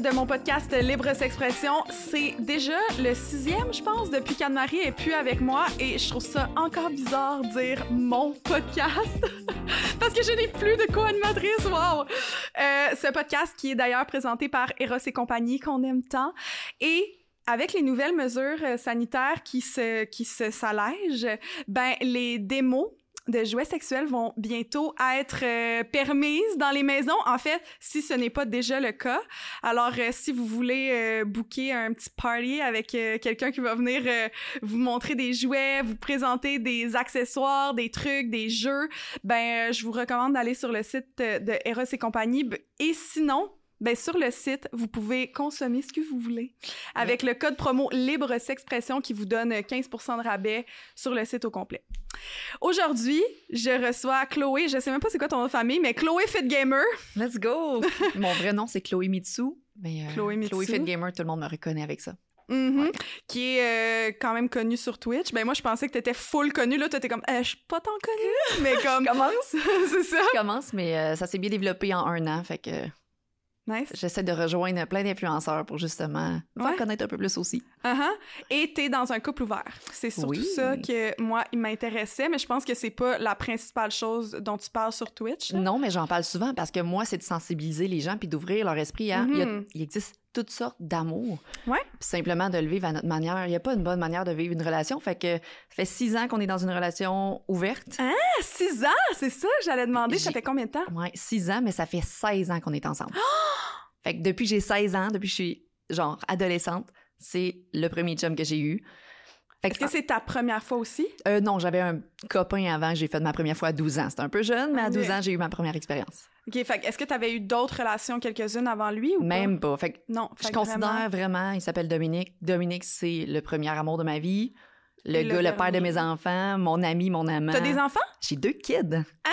de mon podcast Libre S'expression. C'est déjà le sixième, je pense, depuis qu'Anne-Marie est plus avec moi et je trouve ça encore bizarre dire mon podcast parce que je n'ai plus de co-animatrice. Wow! Euh, ce podcast qui est d'ailleurs présenté par Eros et compagnie qu'on aime tant et avec les nouvelles mesures euh, sanitaires qui se qui se s'allègent, ben les démos de jouets sexuels vont bientôt être euh, permises dans les maisons. En fait, si ce n'est pas déjà le cas. Alors, euh, si vous voulez euh, booker un petit party avec quelqu'un qui va venir vous montrer des jouets, vous présenter des accessoires, des trucs, des jeux, ben, je vous recommande d'aller sur le site de Eros et compagnie. Et sinon, ben, sur le site, vous pouvez consommer ce que vous voulez avec le code promo Libre S'expression qui vous donne 15% de rabais sur le site au complet. Aujourd'hui, je reçois Chloé, je sais même pas c'est quoi ton nom de famille, mais Chloé Fit Gamer. Let's go! Mon vrai nom, c'est Chloé Mitsu. Mais euh, Chloé Mitsu. Fit Gamer, tout le monde me reconnaît avec ça. Mhm. Ouais. qui est euh, quand même connue sur Twitch. Ben moi, je pensais que t'étais full connue. Là, t'étais comme, Eh, je suis pas tant connue, mais comme... Commence! c'est ça. Je commence, mais euh, ça s'est bien développé en un an. Fait que Nice. j'essaie de rejoindre plein d'influenceurs pour justement me faire Ouais. connaître un peu plus aussi. Uh-huh. Et t'es dans un couple ouvert. C'est surtout Oui. ça que moi, il m'intéressait, mais je pense que c'est pas la principale chose dont tu parles sur Twitch. Non, mais j'en parle souvent parce que moi, c'est de sensibiliser les gens puis d'ouvrir leur esprit. à- il, a- Mhm. il existe toutes sortes d'amour. Ouais. Puis simplement de le vivre à notre manière. Il n'y a pas une bonne manière de vivre une relation. Fait que ça fait six ans qu'on est dans une relation ouverte. Ah, six ans, c'est ça, j'allais demander, ça fait combien de temps? Ouais, 6 ans, mais ça fait 16 ans qu'on est ensemble. fait que depuis que j'ai 16 ans, depuis que je suis genre adolescente, c'est le premier chum que j'ai eu. Est-ce que c'est ta première fois aussi? euh, non, j'avais un copain avant, j'ai fait ma première fois à 12 ans. C'était un peu jeune, mais à Ok. 12 ans, j'ai eu ma première expérience. OK, fait est-ce que t'avais eu d'autres relations, quelques-unes avant lui ou Même pas? Fait que pas? Non, je fait considère vraiment, il s'appelle Dominique. Dominique, c'est le premier amour de ma vie. Le gars, le, père de mes enfants, mon ami, mon amant. T'as des enfants? J'ai deux kids. Ah!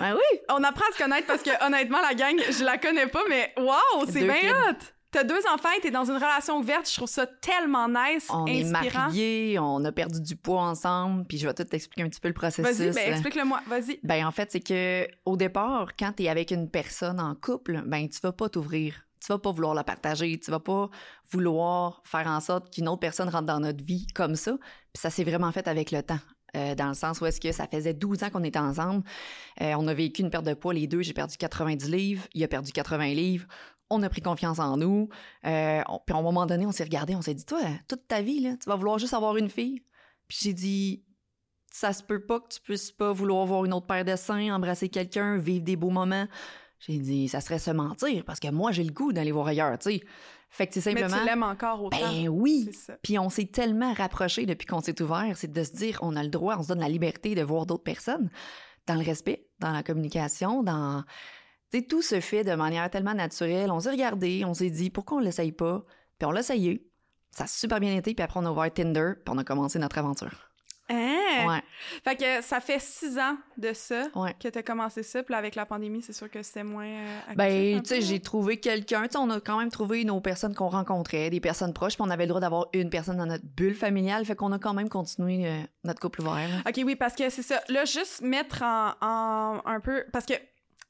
Ouais, oui. On apprend à se connaître parce que honnêtement, la gang, je la connais pas, mais wow, c'est bien hot! T'as deux enfants et t'es dans une relation ouverte, je trouve ça tellement nice, On est mariés, on a perdu du poids ensemble, puis je vais tout t'expliquer un petit peu le processus. Vas-y, ben euh. explique-le-moi, vas-y. Ben en fait, c'est que au départ, quand tu es avec une personne en couple, ben tu vas pas t'ouvrir. Tu vas pas vouloir la partager, tu vas pas vouloir faire en sorte qu'une autre personne rentre dans notre vie comme ça. Puis ça s'est vraiment fait avec le temps. Euh, dans le sens où est-ce que ça faisait 12 ans qu'on était ensemble. Euh, on a vécu une perte de poids les deux. J'ai perdu 90 livres, il a perdu 80 livres. On a pris confiance en nous. Euh, puis à un moment donné, on s'est regardé, on s'est dit, toi, toute ta vie, là, tu vas vouloir juste avoir une fille? Puis j'ai dit, ça se peut pas que tu puisses pas vouloir voir une autre paire de seins, embrasser quelqu'un, vivre des beaux moments. J'ai dit, ça serait se mentir parce que moi, j'ai le goût d'aller voir ailleurs, tu sais. Fait que c'est Mais simplement. tu l'aimes encore autant. Ben oui! Puis on s'est tellement rapprochés depuis qu'on s'est ouvert, c'est de se dire, on a le droit, on se donne la liberté de voir d'autres personnes dans le respect, dans la communication, dans. Tu sais, tout se fait de manière tellement naturelle. On s'est regardé, on s'est dit, pourquoi on l'essaye pas? Puis on l'a essayé. Ça a super bien été, puis après on a ouvert Tinder, puis on a commencé notre aventure. Hein? Ouais, Fait que ça fait six ans de ça ouais. que t'as commencé ça, puis avec la pandémie, c'est sûr que c'était moins euh, Ben, tu sais, j'ai trouvé quelqu'un. Tu sais, on a quand même trouvé nos personnes qu'on rencontrait, des personnes proches, puis on avait le droit d'avoir une personne dans notre bulle familiale, fait qu'on a quand même continué euh, notre couple ouvert. là. OK, oui, parce que c'est ça. Là, juste mettre en, en- un peu... Parce que,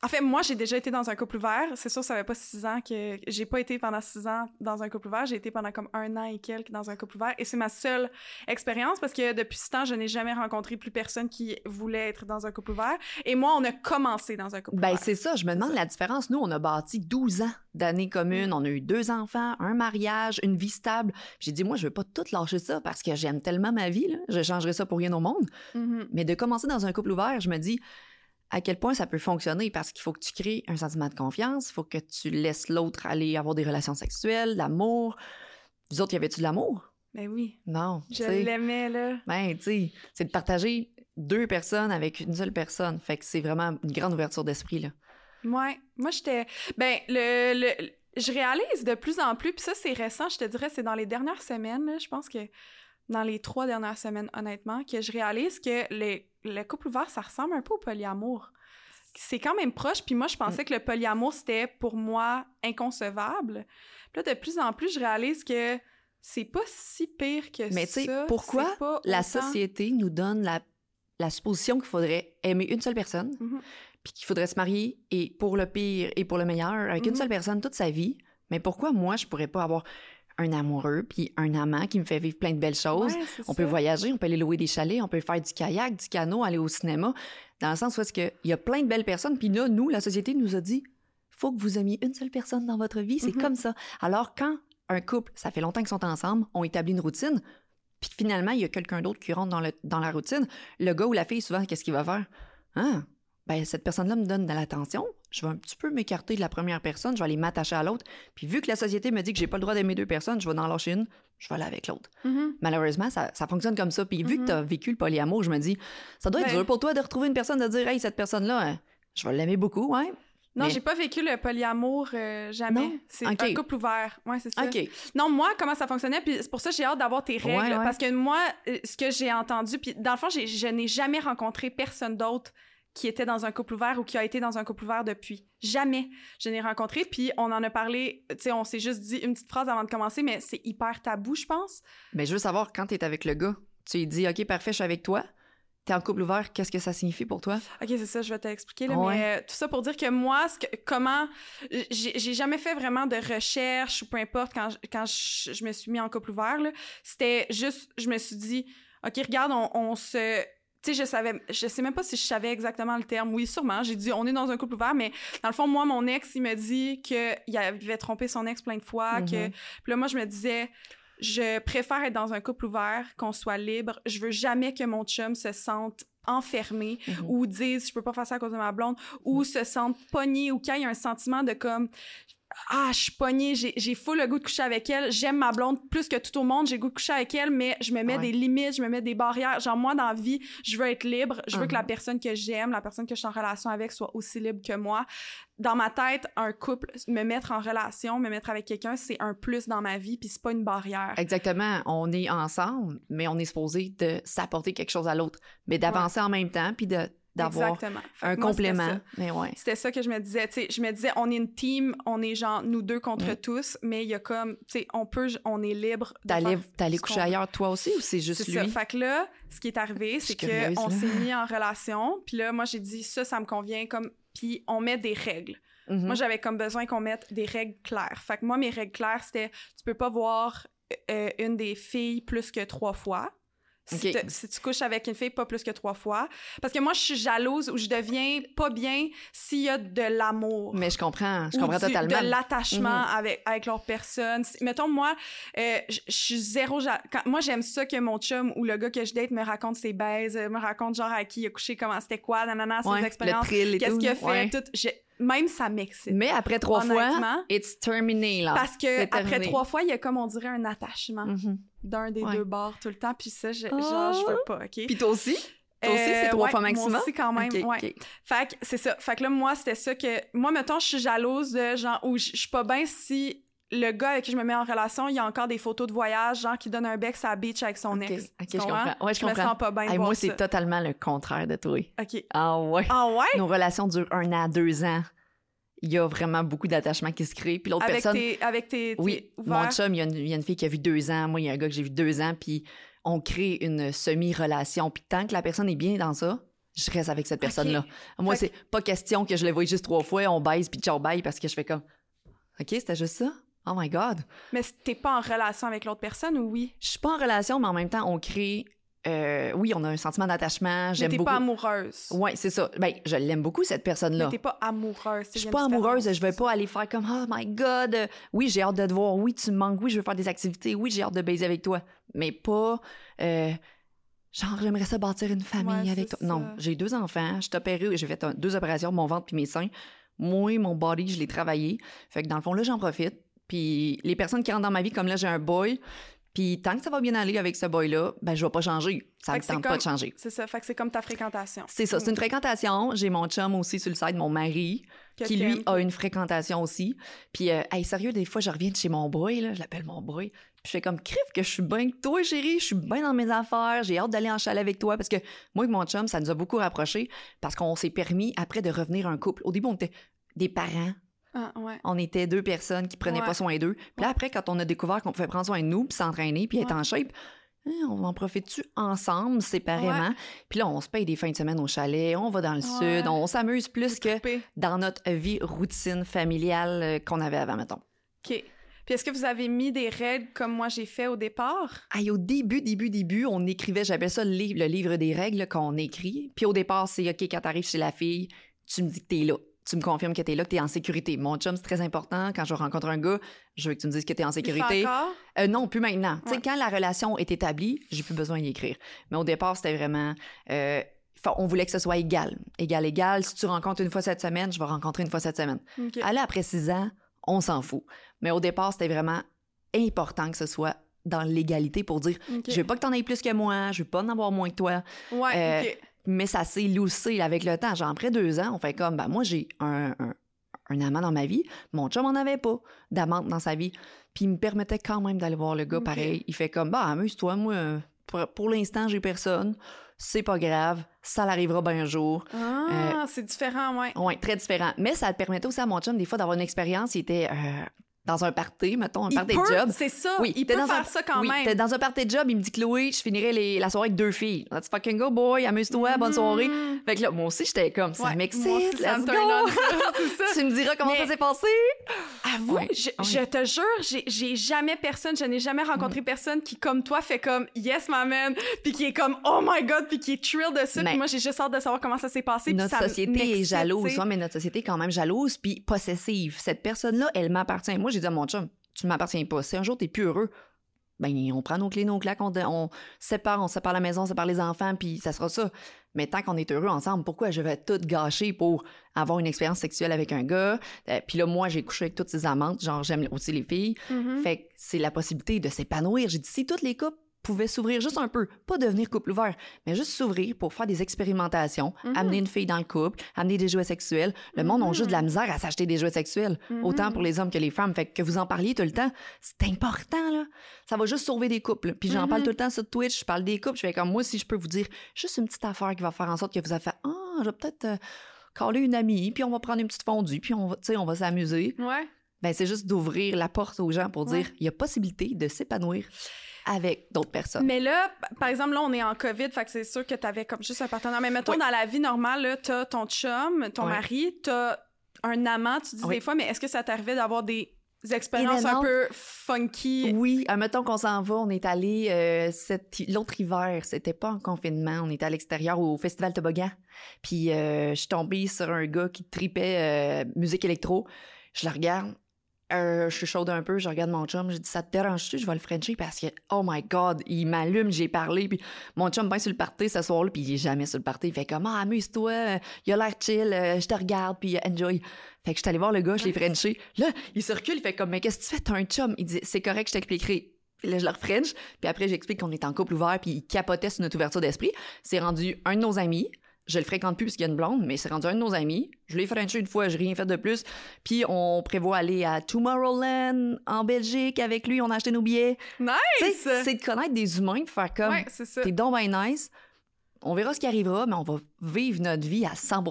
en fait, moi, j'ai déjà été dans un couple ouvert. C'est sûr, ça fait pas six ans que... J'ai pas été pendant six ans dans un couple ouvert. J'ai été pendant comme un an et quelques dans un couple ouvert. Et c'est ma seule expérience parce que depuis ce temps, je n'ai jamais rencontré plus personne qui voulait être dans un couple ouvert. Et moi, on a commencé dans un couple Ben, ouvert. c'est ça. Je me demande la différence. Nous, on a bâti 12 ans d'années communes. On a eu deux enfants, un mariage, une vie stable. J'ai dit, moi, je veux pas tout lâcher ça parce que j'aime tellement ma vie. Là. Je changerais ça pour rien au monde. Mhm. Mais de commencer dans un couple ouvert, je me dis à quel point ça peut fonctionner parce qu'il faut que tu crées un sentiment de confiance, il faut que tu laisses l'autre aller avoir des relations sexuelles, l'amour. Vous autres, y avait-tu de l'amour? Ben oui. Non. Je l'aimais, là. Ben, tu sais, c'est de partager deux personnes avec une seule personne. Fait que c'est vraiment une grande ouverture d'esprit, là. Ouais. Moi, j'étais. Ben, le, le- Je réalise de plus en plus, puis ça, c'est récent, je te dirais, c'est dans les dernières semaines, là, je pense que dans les trois dernières semaines, honnêtement, que je réalise que le couple ouvert, ça ressemble un peu au polyamour. C'est quand même proche, puis moi, je pensais que le polyamour, c'était pour moi inconcevable. Puis là, de plus en plus, je réalise que c'est pas si pire que Mais tu sais, ça. pourquoi pas la autant- société nous donne la, la supposition qu'il faudrait aimer une seule personne, Mhm. puis qu'il faudrait se marier et pour le pire et pour le meilleur avec une Mhm. seule personne toute sa vie? Mais pourquoi moi, je pourrais pas avoir un amoureux puis un amant qui me fait vivre plein de belles choses? Ouais, On ça. peut voyager, on peut aller louer des chalets, on peut faire du kayak, du canot, aller au cinéma. Dans le sens où est-ce qu'il y a plein de belles personnes. Puis là, nous, la société nous a dit, faut que vous aimiez une seule personne dans votre vie. C'est Mhm. comme ça. Alors, quand un couple, ça fait longtemps qu'ils sont ensemble, ont établi une routine, puis finalement, il y a quelqu'un d'autre qui rentre dans, le, dans la routine, le gars ou la fille, souvent, qu'est-ce qu'il va faire? Ah, ben, cette personne-là me donne de l'attention. Je vais un petit peu m'écarter de la première personne, je vais aller m'attacher à l'autre. Puis vu que la société me dit que j'ai pas le droit d'aimer deux personnes, je vais en lâcher une, je vais aller avec l'autre. Mhm. Malheureusement, ça, ça fonctionne comme ça. Puis vu que tu as vécu le polyamour, je me dis, ça doit être Ben- dur pour toi de retrouver une personne, de dire, hey, cette personne-là, hein, je vais l'aimer beaucoup, ouais. Non, Mais- j'ai pas vécu le polyamour euh, jamais. C'est un couple ouvert. Ouais, c'est ça. Non, moi, comment ça fonctionnait, puis c'est pour ça que j'ai hâte d'avoir tes règles. Ouais, ouais. Parce que moi, euh, ce que j'ai entendu, puis dans le fond, je n'ai jamais rencontré personne d'autre qui était dans un couple ouvert ou qui a été dans un couple ouvert depuis. Jamais. Je n'ai rencontré, puis on en a parlé, tu sais, on s'est juste dit une petite phrase avant de commencer, mais c'est hyper tabou, je pense. Mais je veux savoir, quand tu es avec le gars, tu lui dis, OK, parfait, je suis avec toi. Tu es en couple ouvert, qu'est-ce que ça signifie pour toi? Ok, c'est ça, je vais t'expliquer. là, Ouais. Mais euh, tout ça pour dire que moi, ce que- comment. J'ai jamais fait vraiment de recherche ou peu importe quand, je- quand je, je me suis mis en couple ouvert. C'était juste, je me suis dit, ok, regarde, on, on se. Tu sais, je savais, je sais même pas si je savais exactement le terme. Oui, sûrement. J'ai dit, on est dans un couple ouvert, mais dans le fond, moi, mon ex, il me dit qu'il avait trompé son ex plein de fois. que Mhm. Puis là, moi, je me disais, je préfère être dans un couple ouvert, qu'on soit libre. Je veux jamais que mon chum se sente enfermé Mhm. ou disent je peux pas faire ça à cause de ma blonde ou se sentent pognés ou qu'il y a un sentiment de comme ah je suis pognée. J'ai full le goût de coucher avec elle. J'aime ma blonde plus que tout au monde. J'ai goût de coucher avec elle mais je me mets Ouais. des limites je me mets des barrières. Genre moi dans la vie je veux être libre. Je veux que la Mhm. personne que j'aime la personne que je suis en relation avec soit aussi libre que moi. Dans ma tête un couple me mettre en relation me mettre avec quelqu'un c'est un plus dans ma vie puis c'est pas une barrière. Exactement. On est ensemble, mais on est supposé de s'apporter quelque chose à l'autre, mais d'avancer en même temps, puis de- d'avoir un moi, complément. Mais ouais. C'était ça que je me disais. Je me disais, on est une team, on est genre nous deux contre tous, mais il y a comme, tu sais, on peut, on est libre. T'allais coucher ailleurs toi aussi ou c'est juste C'est lui? ça. Fait que là, ce qui est arrivé, c'est qu'on s'est mis en relation. Puis là, moi, j'ai dit, ça, ça me convient comme. Puis on met des règles. Mhm. Moi, j'avais comme besoin qu'on mette des règles claires. Fait que moi, mes règles claires, c'était tu peux pas voir euh, une des filles plus que trois fois. Si, Ok. te- si tu couches avec une fille, pas plus que trois fois. Parce que moi, je suis jalouse ou je deviens pas bien s'il y a de l'amour. Mais je comprends, je ou comprends du- totalement. de l'attachement Mhm. avec, avec l'autre personne. Mettons, moi, euh, je suis zéro... quand- moi, j'aime ça que mon chum ou le gars que je date me raconte ses baises, euh, me raconte genre à qui il a couché, comment c'était quoi, nanana, ses Ouais, expériences, qu'est-ce qu'il a fait, ouais. tout. Même ça m'excite. Mais après trois fois, it's terminé, là. Parce que après trois fois, il y a comme on dirait un attachement Mhm. d'un des Ouais. deux bords tout le temps. Puis ça, je, genre, je veux pas, OK? Puis toi aussi? Toi aussi, c'est Euh, trois ouais, fois maximum? Moi aussi, quand même, Ok, ouais. ok. Fait que c'est ça. Fait que là, moi, c'était ça que... Moi, mettons, je suis jalouse de genre... Ou je suis pas bien si le gars avec qui je me mets en relation, il y a encore des photos de voyage, genre qui donne un bec à la beach avec son ex. ok, je comprends? Ouais, je Je me sens pas bien Hey, moi, c'est totalement le contraire de toi. OK. Ah ouais. Ah ouais? Nos relations durent un an, deux ans. Il y a vraiment beaucoup d'attachements qui se créent. Puis l'autre personne... tes... Avec tes... Oui, mon chum, il y, a une, il y a une fille qui a vu deux ans. Moi, il y a un gars que j'ai vu deux ans. Puis on crée une semi-relation. Puis tant que la personne est bien dans ça, je reste avec cette personne-là. Moi, c'est pas question que je le voie juste trois fois, on baise, puis ciao, bye, parce que je fais comme... OK, c'était juste ça? Oh my God! Mais t'es pas en relation avec l'autre personne ou oui? Je suis pas en relation, mais en même temps, on crée... euh, oui, on a un sentiment d'attachement. Mais J'aime t'es beaucoup... pas amoureuse. Ouais, c'est ça. Ben, je l'aime beaucoup, cette Mais personne-là. t'es pas amoureuse. Je suis pas amoureuse, je vais pas aller faire comme oh my god, oui j'ai hâte de te voir, oui tu me manques, oui je veux faire des activités, oui j'ai hâte de baiser avec toi, mais pas euh, genre j'aimerais ça bâtir une famille Ouais, avec toi. Non, j'ai deux enfants, je suis opérée, j'ai fait un- deux opérations, mon ventre puis mes seins. Moi mon body je l'ai travaillé, fait que dans le fond là j'en profite. Puis les personnes qui rentrent dans ma vie comme là j'ai un boy, puis tant que ça va bien aller avec ce boy là, ben je vais pas changer, ça me tente comme- pas de changer. C'est ça. Fait que c'est comme ta fréquentation. C'est ça, c'est une fréquentation. J'ai mon chum aussi sur le site, mon mari, Que qui lui a une fréquentation aussi. Puis, euh, hey, sérieux, des fois, je reviens de chez mon boy, là, je l'appelle mon boy. Puis je fais comme crif que je suis bien que toi, chérie, je suis bien dans mes affaires, j'ai hâte d'aller en chalet avec toi parce que moi et mon chum, ça nous a beaucoup rapprochés parce qu'on s'est permis après de revenir un couple. Au début, on était des parents. Ah, ouais. On était deux personnes qui prenaient Ouais. pas soin d'eux. Puis là, après, quand on a découvert qu'on pouvait prendre soin de nous, puis s'entraîner, puis être en shape, hein, on en profite-tu ensemble, séparément? Puis là, on se paye des fins de semaine au chalet, on va dans le sud, on s'amuse plus que dans notre vie routine familiale euh, qu'on avait avant, mettons. OK. Puis est-ce que vous avez mis des règles comme moi j'ai fait au départ? Aïe, au début, début, début, on écrivait, j'appelle ça le livre, le livre des règles qu'on écrit. Puis au départ, c'est OK, quand t'arrives chez la fille, tu me dis que t'es là. Tu me confirmes que t'es là, que t'es en sécurité. Mon chum, c'est très important. Quand je rencontre un gars, je veux que tu me dises que t'es en sécurité. Euh, non, plus maintenant. Tu sais, quand la relation est établie, j'ai plus besoin d'y écrire. Mais au départ, c'était vraiment. euh, on voulait que ce soit égal. Égal, égal. Si tu rencontres une fois cette semaine, je vais rencontrer une fois cette semaine. OK. Aller après six ans, on s'en fout. Mais au départ, c'était vraiment important que ce soit dans l'égalité pour dire OK. je veux pas que t'en aies plus que moi, je veux pas en avoir moins que toi. Ouais, Euh. Mais ça s'est loussé avec le temps. Genre, après deux ans, on fait comme, ben, moi, j'ai un, un, un amant dans ma vie. Mon chum en avait pas d'amante dans sa vie. Puis il me permettait quand même d'aller voir le gars pareil. Il fait comme, bah, amuse-toi, moi, euh, pour, pour l'instant, j'ai personne. C'est pas grave. Ça l'arrivera bien un jour. Ah, c'est différent, ouais. Ouais, très différent. Mais ça permettait aussi à mon chum, des fois, d'avoir une expérience. Il était euh, dans un party, mettons, un Il party peut, de job. c'est ça. Oui, il peut dans faire un- ça quand oui, même. t'es dans un party de job, il me dit Chloé, je finirai les- la soirée avec deux filles. Let's fucking go, boy, amuse-toi, bonne soirée. Mhm. Fait que là, moi aussi, j'étais comme, ça Ouais, m'excite, ça let's on, go! c'est ça. tu me diras comment Mais- ça s'est passé? Avoue, Ouais, je, ouais. je te jure, j'ai- jamais personne, je n'ai jamais rencontré personne qui, comme toi, fait comme yes, ma man, puis qui est comme oh my god, puis qui est thrilled de ça. Puis moi, j'ai juste hâte de savoir comment ça s'est passé. Notre ça société est jalouse, ouais, mais notre société est quand même jalouse puis possessive. Cette personne-là, elle m'appartient. Moi, j'ai dit à mon chum, tu ne m'appartiens pas. Si un jour t'es plus heureux, ben on prend nos clés, nos claques, on, on sépare, on sépare la maison, on sépare les enfants, puis ça sera ça. Mais tant qu'on est heureux ensemble, pourquoi je vais tout gâcher pour avoir une expérience sexuelle avec un gars? Euh, puis là, moi, j'ai couché avec toutes ces amantes, genre j'aime aussi les filles. Mhm. Fait que c'est la possibilité de s'épanouir. J'ai dit, si toutes les couples pouvaient s'ouvrir juste un peu, pas devenir couple ouvert, mais juste s'ouvrir pour faire des expérimentations, Mhm. amener une fille dans le couple, amener des jouets sexuels. Le monde a juste de la misère à s'acheter des jouets sexuels, Mhm. autant pour les hommes que les femmes. Fait que, vous en parliez tout le temps, c'est important, là. Ça va juste sauver des couples. Puis j'en Mhm. parle tout le temps sur Twitch, je parle des couples. Je fais comme moi, si je peux vous dire juste une petite affaire qui va faire en sorte que vous avez fait, ah, je vais peut-être euh, caller une amie, puis on va prendre une petite fondue, puis on va, on va s'amuser. Ouais. Ben, c'est juste d'ouvrir la porte aux gens pour Ouais. dire il y a possibilité de s'épanouir avec d'autres personnes. Mais là, par exemple, là, on est en COVID, fait que c'est sûr que t'avais comme juste un partenaire. Mais mettons, Oui. dans la vie normale, là, t'as ton chum, ton Oui. mari, t'as un amant, tu dis Oui. des fois, mais est-ce que ça t'arrivait d'avoir des expériences un peu funky? Oui, admettons qu'on s'en va, on est allé euh, l'autre hiver, c'était pas en confinement, on était à l'extérieur au festival toboggan. Puis euh, je suis tombée sur un gars qui tripait euh, musique électro. Je le regarde, euh, je suis chaude un peu, je regarde mon chum, je dis ça te dérange-tu, je vais le frencher parce que oh my god, il m'allume, j'ai parlé puis mon chum bien sur le party ce soir-là, puis il est jamais sur le party, il fait comme ah amuse-toi, euh, il a l'air chill, euh, je te regarde puis enjoy. Fait que je suis allée voir le gars, je l'ai frenché. Là, il se recule, il fait comme mais qu'est-ce que tu fais, t'as un chum, il dit c'est correct, je t'expliquerai. Là, je le refrench, puis après, j'explique qu'on est en couple ouvert, puis il capotait sur notre ouverture d'esprit. C'est rendu un de nos amis. Je le fréquente plus parce qu'il y a une blonde, mais c'est rendu un de nos amis. Je l'ai frenché une fois, j'ai rien fait de plus. Puis on prévoit aller à Tomorrowland, en Belgique, avec lui. On a acheté nos billets. Nice! c'est de connaître des humains, de faire comme, Ouais, t'es donc bien nice. On verra ce qui arrivera, mais on va vivre notre vie à 100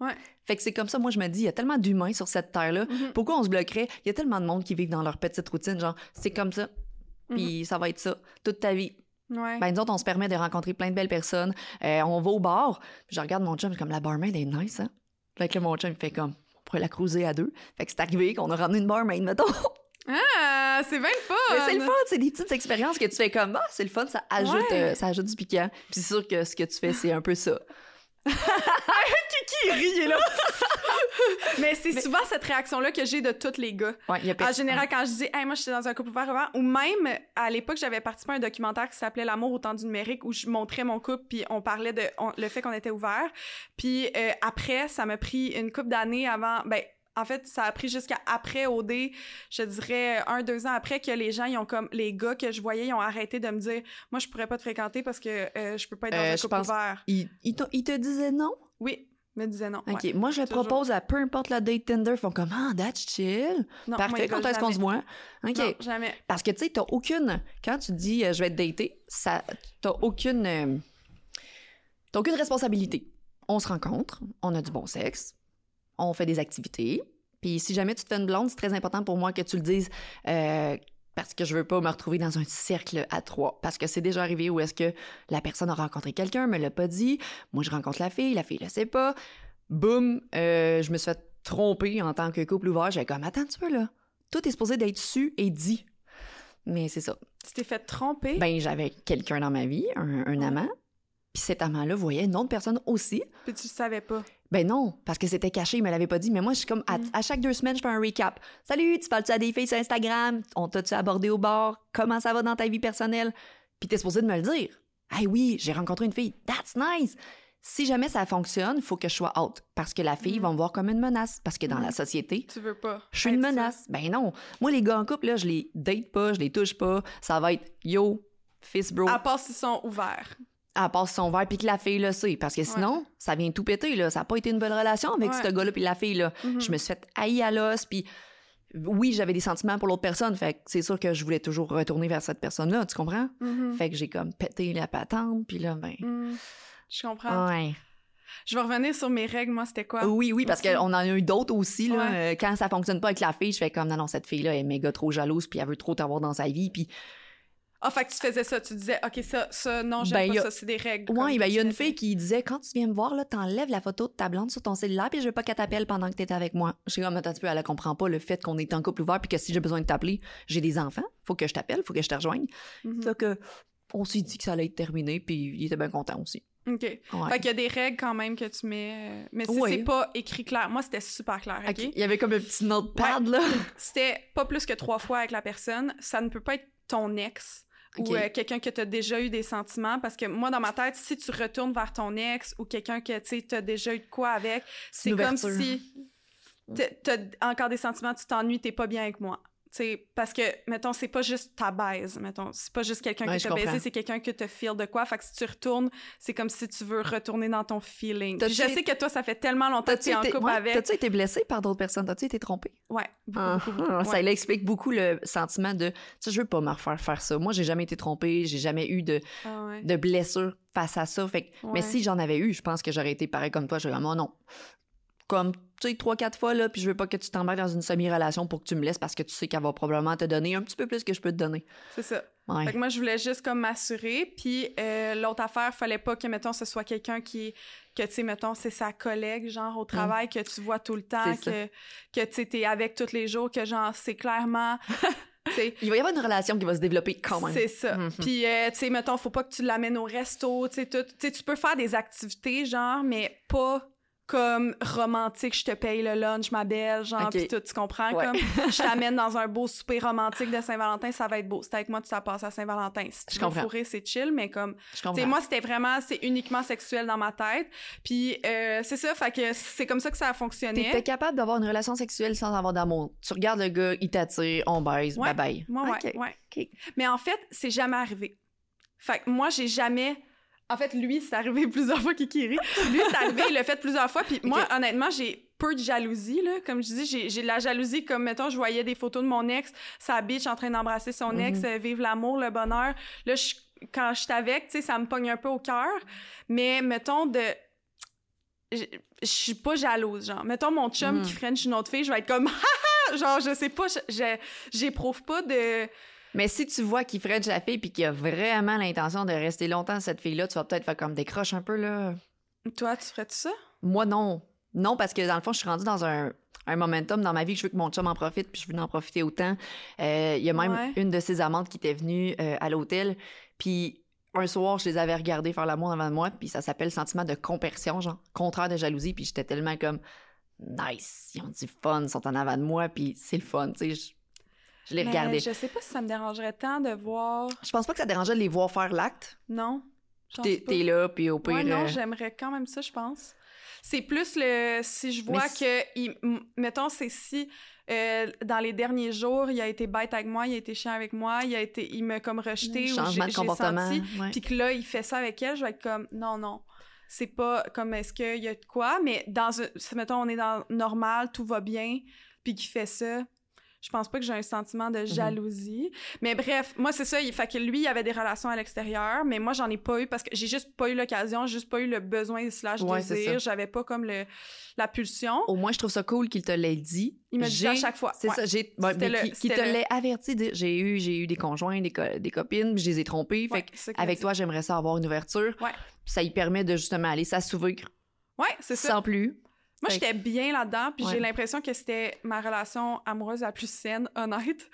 Ouais. Fait que c'est comme ça, moi, je me dis, il y a tellement d'humains sur cette terre-là. Mhm. Pourquoi on se bloquerait? Il y a tellement de monde qui vivent dans leur petite routine, genre, c'est comme ça, Mhm. puis ça va être ça, toute ta vie. Ouais. Ben, nous autres, on se permet de rencontrer plein de belles personnes. Euh, on va au bar, puis je regarde mon chum, comme la barmaid est nice, hein? Fait que là, mon chum, il fait comme, on pourrait la cruiser à deux. Fait que c'est arrivé qu'on a ramené une barmaid, mettons. Ah, c'est bien le fun! Mais c'est le fun, c'est des petites expériences que tu fais comme, ah, c'est le fun, ça ajoute, Ouais. euh, ça ajoute du piquant. Puis c'est sûr que ce que tu fais, c'est un peu ça. Qui rit, là? Mais c'est souvent cette réaction-là que j'ai de tous les gars. Ouais, il y a En général, quand je dis, hey, moi, j'étais dans un couple ouvert avant, ou même, à l'époque, j'avais participé à un documentaire qui s'appelait L'amour au temps du numérique, où je montrais mon couple, puis on parlait de on- le fait qu'on était ouvert. Puis euh, après, ça m'a pris une couple d'années avant, ben, en fait, ça a pris jusqu'à après OD, je dirais un, deux ans après que les gens, ils ont comme, les gars que je voyais, ils ont arrêté de me dire, moi, je pourrais pas te fréquenter parce que euh, je peux pas être dans Euh, un couple ouvert. Il, il te, il te disait non? Oui, me disait non. OK. ouais. Moi, je toujours. propose à peu importe la date Tinder. Ils font comme, ah, that's chill. Non, moi, Parfait. ils Quand est-ce qu'on se voit? OK. Non, jamais. Parce que, tu sais, t'as aucune... Quand tu dis euh, je vais te dater, ça... t'as aucune... euh, T'as aucune responsabilité. On se rencontre, on a du bon sexe, on fait des activités, Puis si jamais tu te fais une blonde, c'est très important pour moi que tu le dises. euh, parce que je veux pas me retrouver dans un cercle à trois. Parce que c'est déjà arrivé où est-ce que la personne a rencontré quelqu'un, me l'a pas dit. Moi, je rencontre la fille, la fille le sait pas. Boum, euh, je me suis fait tromper en tant que couple ouvert. J'ai comme, attends un petit peu là. Tout est supposé d'être su et dit. Mais c'est ça. Tu t'es fait tromper? Ben, j'avais quelqu'un dans ma vie, un, un Ouais. amant. Puis cet amant-là voyait une autre personne aussi. Puis tu le savais pas. Ben non, parce que c'était caché, il me l'avait pas dit. Mais moi, je suis comme, à, Mm. à chaque deux semaines, je fais un recap. Salut, tu parles-tu à des filles sur Instagram? On t'a-tu abordé au bar? Comment ça va dans ta vie personnelle? Puis t'es supposé de me le dire. Hey oui, j'ai rencontré une fille. That's nice! Si jamais ça fonctionne, il faut que je sois out. Parce que la fille Mm. va me voir comme une menace. Parce que dans Mm. la société, Tu veux pas. je suis une ça. menace. Ben non. Moi, les gars en couple, là, je les date pas, je les touche pas. Ça va être yo, fist bro. À part s'ils sont ouverts. Elle passe son verre puis que la fille le sait. Parce que sinon, ça vient tout péter. Là. Ça n'a pas été une bonne relation avec Ouais. ce gars-là puis la fille. Là. Mhm. Je me suis fait haïr à l'os. Puis oui, j'avais des sentiments pour l'autre personne. Fait que c'est sûr que je voulais toujours retourner vers cette personne-là. Tu comprends? Mhm. Fait que j'ai comme pété la patente. Puis là, ben. Mhm. Je comprends. Ouais. Je vais revenir sur mes règles, moi, c'était quoi? Oui, oui, parce qu'on en a eu d'autres aussi. Là. Ouais. Quand ça fonctionne pas avec la fille, je fais comme non, non, cette fille-là est méga trop jalouse. Puis elle veut trop t'avoir dans sa vie. Puis Ah, fait que tu faisais ça, tu disais, OK, ça, ça, non, j'aime Ben, pas a- ça, c'est des règles. Ouais, comme ben, il y a tu une fille qui disait quand tu viens me voir là, t'enlèves la photo de ta blonde sur ton cellulaire puis je veux pas qu'elle t'appelle pendant que t'es avec moi. Je suis comme attends un petit peu, elle comprend pas le fait qu'on est en couple ouvert puis que si j'ai besoin de t'appeler, j'ai des enfants, faut que je t'appelle, faut que je te rejoigne. Mhm. Fait que on s'est dit que ça allait être terminé puis il était bien content aussi. OK. Ouais. Fait qu'il y a des règles quand même que tu mets. euh, Mais si Ouais. c'est pas écrit clair. Moi, c'était super clair, OK? Il y avait comme un petit notepad là. C'était pas plus que trois fois avec la personne. Ça ne peut pas être ton ex Ou euh, quelqu'un que tu as déjà eu des sentiments. Parce que moi, dans ma tête, si tu retournes vers ton ex ou quelqu'un que tu as déjà eu de quoi avec, c'est comme si tu as encore des sentiments, tu t'ennuies, t'es pas bien avec moi. Sais, parce que, mettons, c'est pas juste ta baise, mettons. C'est pas juste quelqu'un Ouais, qui je t'a baisé, c'est quelqu'un que te feel de quoi. Fait que si tu retournes, c'est comme si tu veux retourner dans ton feeling. Puis je sais que toi, ça fait tellement longtemps que t'es en été, couple ouais, avec. t'as-tu été blessé par d'autres personnes? T'as-tu été trompé? Ouais, beaucoup, Ah, beaucoup, beaucoup. Ça Ouais. l'explique beaucoup le sentiment de, tu sais, je veux pas me refaire faire ça. Moi, j'ai jamais été trompée, j'ai jamais eu de, Ah de blessure face à ça. Fait que- Mais si j'en avais eu, je pense que j'aurais été pareil comme toi. Je dirais, moi, non. Comme, tu sais, trois, quatre fois, là, puis je veux pas que tu t'embarques dans une semi-relation pour que tu me laisses parce que tu sais qu'elle va probablement te donner un petit peu plus que je peux te donner. C'est ça. Ouais. Fait que moi, je voulais juste comme m'assurer. Puis euh, l'autre affaire, fallait pas que, mettons, ce soit quelqu'un qui, que, tu sais, mettons, c'est sa collègue, genre, au travail, que tu vois tout le temps, Mm. Que, que tu sais, t'es avec tous les jours, que, genre, c'est clairement... Il va y avoir une relation qui va se développer quand même. C'est ça. Mhm. Puis, euh, tu sais, mettons, faut pas que tu l'amènes au resto, tu sais, tout. Tu sais, tu peux faire des activités, genre, mais pas comme romantique, je te paye le lunch, ma belle, genre, Ok. pis tout, tu comprends? Ouais. Comme, je t'amène dans un beau souper romantique de Saint-Valentin, ça va être beau. C'est avec moi, tu t'as passé à Saint-Valentin. Si tu Je veux fourrer, c'est chill, mais comme, Je tu sais, moi, c'était vraiment, c'est uniquement sexuel dans ma tête. Puis, euh, c'est ça, fait que c'est comme ça que ça a fonctionné. T'étais capable d'avoir une relation sexuelle sans avoir d'amour. Tu regardes le gars, il t'attire, on baise, Ouais. bye bye. Ouais, ouais. Mais en fait, c'est jamais arrivé. Fait que moi, j'ai jamais. En fait, lui, c'est arrivé plusieurs fois, Kikiri. Lui, c'est arrivé, il l'a fait plusieurs fois. Puis moi, honnêtement, j'ai peu de jalousie, là. Comme je dis, j'ai, de la jalousie, comme, mettons, je voyais des photos de mon ex, sa bitch en train d'embrasser son Mhm. ex, euh, vivre l'amour, le bonheur. Là, je- quand je suis avec, tu sais, ça me pogne un peu au cœur. Mais, mettons, de. Je suis pas jalouse, genre. Mettons mon chum Mhm. qui french une autre fille, je vais être comme, genre, je sais pas, j'éprouve pas de. Mais si tu vois qu'il French la fille puis qu'il a vraiment l'intention de rester longtemps cette fille-là, tu vas peut-être faire comme décroche un peu là. Toi, tu ferais-tu ça? Moi non. Non, parce que dans le fond, je suis rendue dans un, un momentum dans ma vie que je veux que mon chum en profite, puis je veux en profiter autant. Euh, Il y a même Ouais. une de ses amantes qui était venue euh, à l'hôtel, puis un soir, je les avais regardées faire l'amour devant moi, puis ça s'appelle sentiment de compersion, genre contraire de jalousie, puis j'étais tellement comme nice, ils ont du fun, ils sont en avant de moi, puis c'est le fun, tu sais. Je, les Mais regardais. Je sais pas si ça me dérangerait tant de voir. Je pense pas que ça dérangeait de les voir faire l'acte. Non. T'es là, puis au pire. Ouais, non, euh, j'aimerais quand même ça, je pense. C'est plus le. Si je vois si- que. il- mettons, c'est si. euh, dans les derniers jours, il a été bête avec moi, il a été chiant avec moi, il a été, il m'a comme rejeté ou changement j'ai de comportement. j'ai senti, ouais. puis que là il fait ça avec elle, je vais être comme non non, c'est pas comme est-ce qu'il y a de quoi, mais dans mettons on est dans normal, tout va bien, puis qu'il fait ça, je pense pas que j'ai un sentiment Mhm. de jalousie. Mais bref, moi, c'est ça. Il fait que lui, il avait des relations à l'extérieur, mais moi, j'en ai pas eu parce que j'ai juste pas eu l'occasion, j'ai juste pas eu le besoin slash Ouais, désir. J'avais pas comme le, la pulsion. Au moins, je trouve ça cool qu'il te l'ait dit. Il me dit à chaque fois. C'est Ouais. ça, j'ai qui, qui te l'ait averti. J'ai eu, j'ai eu des conjoints, des, co- des copines, je les ai trompés. Ouais, fait que avec toi, j'aimerais ça avoir une ouverture. Ça y permet de justement aller s'assouvir. Ouais, c'est ça. sans plus. Moi, j'étais bien là-dedans, puis Ouais. j'ai l'impression que c'était ma relation amoureuse la plus saine, honnête,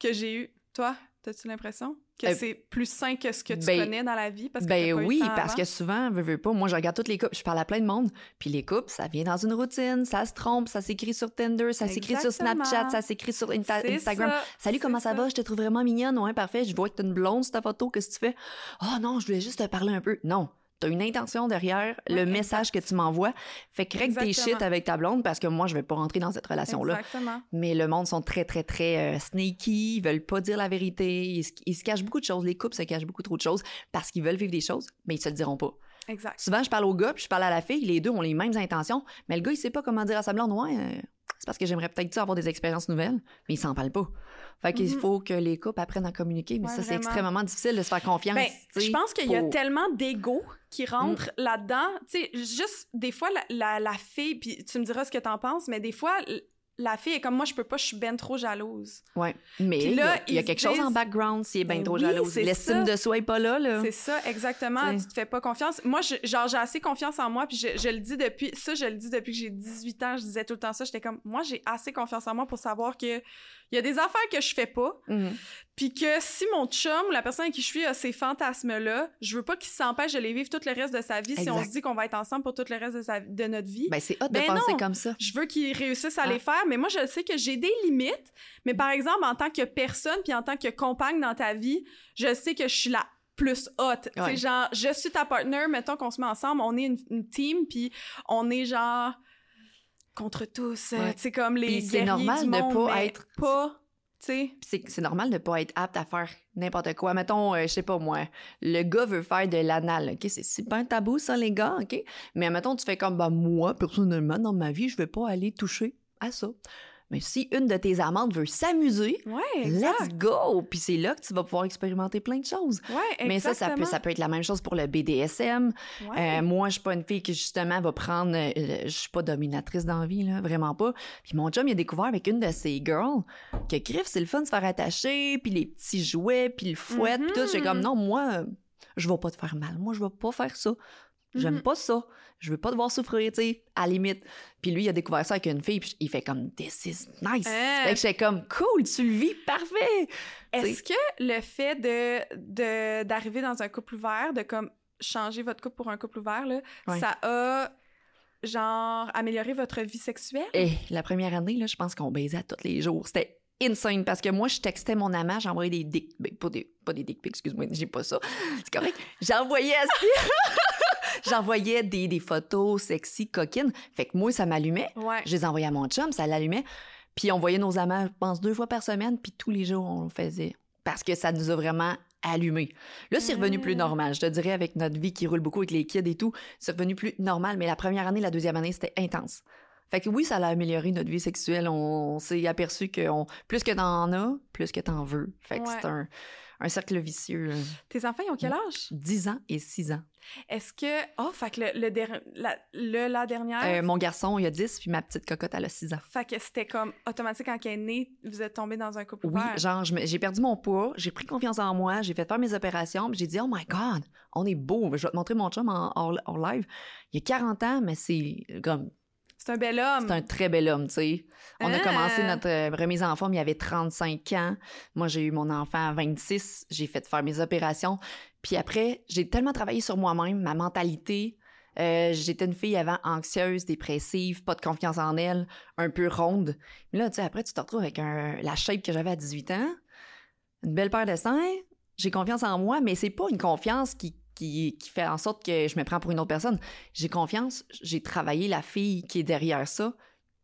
que j'ai eue. Toi, t'as-tu l'impression que Euh, c'est plus sain que ce que tu ben- connais dans la vie? Parce que Ben pas eu oui, le temps parce avant? que souvent, veux, veux pas, moi je regarde toutes les couples, je parle à plein de monde, puis les couples, ça vient dans une routine, ça se trompe, ça s'écrit sur Tinder, ça s'écrit sur. Snapchat, ça s'écrit sur Insta- Instagram. ça, Salut, comment ça, ça. va? Je te trouve vraiment mignonne. Ouais, parfait. Je vois que t'as une blonde sur ta photo. Qu'est-ce que tu fais? Oh non, je voulais juste te parler un peu. Non. T'as une intention derrière le message que tu m'envoies. Fait que règle tes shit avec ta blonde parce que moi, je vais pas rentrer dans cette relation-là. Exactement. Mais le monde sont très, très, très euh, sneaky. Ils veulent pas dire la vérité. Ils, se- ils se cachent beaucoup de choses. Les couples se cachent beaucoup trop de choses parce qu'ils veulent vivre des choses, mais ils se le diront pas. Exact. Souvent, je parle au gars puis je parle à la fille. Les deux ont les mêmes intentions, mais le gars, il sait pas comment dire à sa blonde. Ouais, euh, c'est parce que j'aimerais peut-être avoir des expériences nouvelles, mais il s'en parle pas. Fait qu'il Mhm. faut que les couples apprennent à communiquer, mais Ouais, ça, c'est extrêmement difficile de se faire confiance. Ben, je pense qu'il y a tellement d'ego qui Mm. rentre là-dedans. Tu sais, juste des fois, la, la, la fille, puis tu me diras ce que t'en penses, mais des fois, la fille est comme moi, je peux pas, je suis ben trop jalouse. Ouais. Mais Puis il y a- là, y a, quelque se chose en background s'il est bien Ben trop oui, c'est L'estime de soi est pas là, là. C'est ça, exactement. Tu te fais pas confiance. Moi, je- genre, j'ai assez confiance en moi, puis je, je le dis depuis, ça, je le dis depuis que j'ai 18 ans, je disais tout le temps ça, j'étais comme, moi, j'ai assez confiance en moi pour savoir que il y a des affaires que je fais pas, Mhm. puis que si mon chum ou la personne avec qui je suis a ces fantasmes-là, je veux pas qu'il s'empêche de les vivre tout le reste de sa vie si on se dit qu'on va être ensemble pour tout le reste de, sa, de notre vie. Ben, c'est hot de Ben penser non. comme ça. je veux qu'ils réussissent à Ah. les faire, mais moi, je sais que j'ai des limites. Mais par exemple, en tant que personne, puis en tant que compagne dans ta vie, je sais que je suis la plus haute. Tu Ouais. genre, je suis ta partner, mettons qu'on se met ensemble, on est une, une team, puis on est genre contre tous. euh, Ouais. Tu sais, comme les guerriers normal du de monde, pas être- Pas, c'est normal de pas être apte à faire n'importe quoi. Mettons, euh, je sais pas moi, le gars veut faire de l'anal, OK? C'est c'est pas un tabou, ça, les gars, OK? Mais mettons, tu fais comme, bah moi, personnellement, dans ma vie, je vais pas aller toucher à ça. Mais si une de tes amantes veut s'amuser, Ouais, let's go! Puis c'est là que tu vas pouvoir expérimenter plein de choses. Ouais, Mais ça, ça peut, exactement. ça peut être la même chose pour le BDSM. Ouais. Euh, moi, je suis pas une fille qui, justement, va prendre... euh, je suis pas dominatrice dans la vie, là, vraiment pas. Puis mon chum, il a découvert avec une de ses girls que, Griff, c'est le fun de se faire attacher, puis les petits jouets, puis le fouet, puis tout. J'ai comme, non, moi, euh, je vais pas te faire mal. Moi, je vais pas faire ça. J'aime Mhm. pas ça. Je veux pas devoir souffrir, tu sais, à la limite. Puis lui, il a découvert ça avec une fille, puis il fait comme, this is nice. Hein? Fait que j'étais comme, cool, tu le vis, parfait. Est-ce que le fait de de- d'arriver dans un couple ouvert, de comme changer votre couple pour un couple ouvert, là, Ouais. ça a genre amélioré votre vie sexuelle? Eh, la première année, là, je pense qu'on baisait à tous les jours. C'était insane parce que moi, je textais mon amant, j'envoyais des dick ben, pas des pas des dick pics, excuse-moi, j'ai pas ça. C'est correct. J'envoyais j'envoyais des, des photos sexy coquines. Fait que moi ça m'allumait. Ouais. Je les envoyais à mon chum, ça l'allumait. Puis on voyait nos amants, je pense deux fois par semaine, puis tous les jours on le faisait parce que ça nous a vraiment allumé. Là, c'est revenu plus Ah. normal. Je te dirais avec notre vie qui roule beaucoup avec les kids et tout, c'est revenu plus normal, mais la première année, la deuxième année, c'était intense. Fait que oui, ça a amélioré notre vie sexuelle. On, on s'est aperçu que on- plus que t'en as, plus que t'en veux. Fait que Ouais. c'est un, un cercle vicieux. Tes enfants, ils ont quel âge? 10 ans et 6 ans. Est-ce que... Oh, fait que le, le, der- la, le- la dernière... Euh, mon garçon, il a 10, puis ma petite cocotte, elle a 6 ans. Fait que c'était comme automatique quand elle est née, vous êtes tombé dans un couple Oui, ouvert. genre, j'ai perdu mon poids, j'ai pris confiance en moi, j'ai fait faire mes opérations, puis j'ai dit, oh my God, on est beau. Je vais te montrer mon chum en, en- en live. Il a 40 ans, mais c'est comme, C'est un bel homme. c'est un très bel homme, tu sais. On a Ah! commencé notre euh, remise en forme, il avait 35 ans. Moi, j'ai eu mon enfant à 26, j'ai fait faire mes opérations. Puis après, j'ai tellement travaillé sur moi-même, ma mentalité. Euh, J'étais une fille avant anxieuse, dépressive, pas de confiance en elle, un peu ronde. Mais là, tu sais, après, tu te retrouves avec un, la shape que j'avais à 18 ans, une belle paire de seins, j'ai confiance en moi, mais c'est pas une confiance qui, qui, qui fait en sorte que je me prends pour une autre personne. J'ai confiance, j'ai travaillé la fille qui est derrière ça,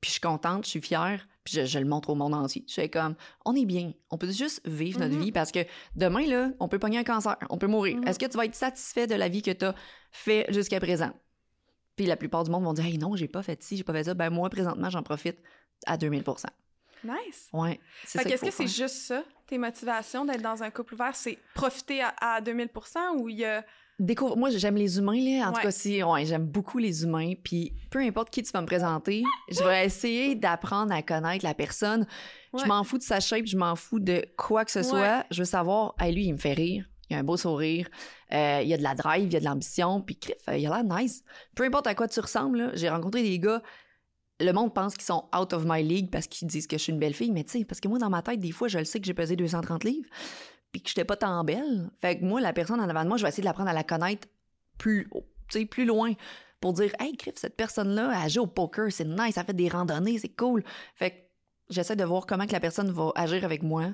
puis je suis contente, je suis fière, puis je, je le montre au monde entier. Je suis comme, on est bien, on peut juste vivre notre Mhm. vie parce que demain, là, on peut pogner un cancer, on peut mourir. Mhm. Est-ce que tu vas être satisfait de la vie que tu as fait jusqu'à présent? Puis la plupart du monde vont dire, hey, non, j'ai pas fait ci, j'ai pas fait ça. Ben moi, présentement, j'en profite à 2000% Nice. Ouais. c'est Fait qu'est-ce que c'est juste ça, tes motivations d'être dans un couple ouvert? C'est profiter à, à 2000 ou il y a. Découvre- Moi, j'aime les humains, là. En Ouais. tout cas, si, ouais, j'aime beaucoup les humains. Puis, peu importe qui tu vas me présenter, je vais essayer d'apprendre à connaître la personne. Ouais. Je m'en fous de sa shape, je m'en fous de quoi que ce soit. Je veux savoir, hey, lui, il me fait rire. Il a un beau sourire. Euh, il a de la drive, il a de l'ambition. Puis, crif, euh, il a l'air nice. Peu importe à quoi tu ressembles, j'ai rencontré des gars. Le monde pense qu'ils sont out of my league parce qu'ils disent que je suis une belle fille. Mais tu sais, parce que moi, dans ma tête, des fois, je le sais que j'ai pesé 230 livres. Puis que j'étais pas tant belle. Fait que moi, la personne en avant de moi, je vais essayer de l'apprendre à la connaître plus, tu plus loin pour dire Hey, Griff, cette personne-là, elle au poker, c'est nice, elle fait des randonnées, c'est cool. Fait que j'essaie de voir comment que la personne va agir avec moi.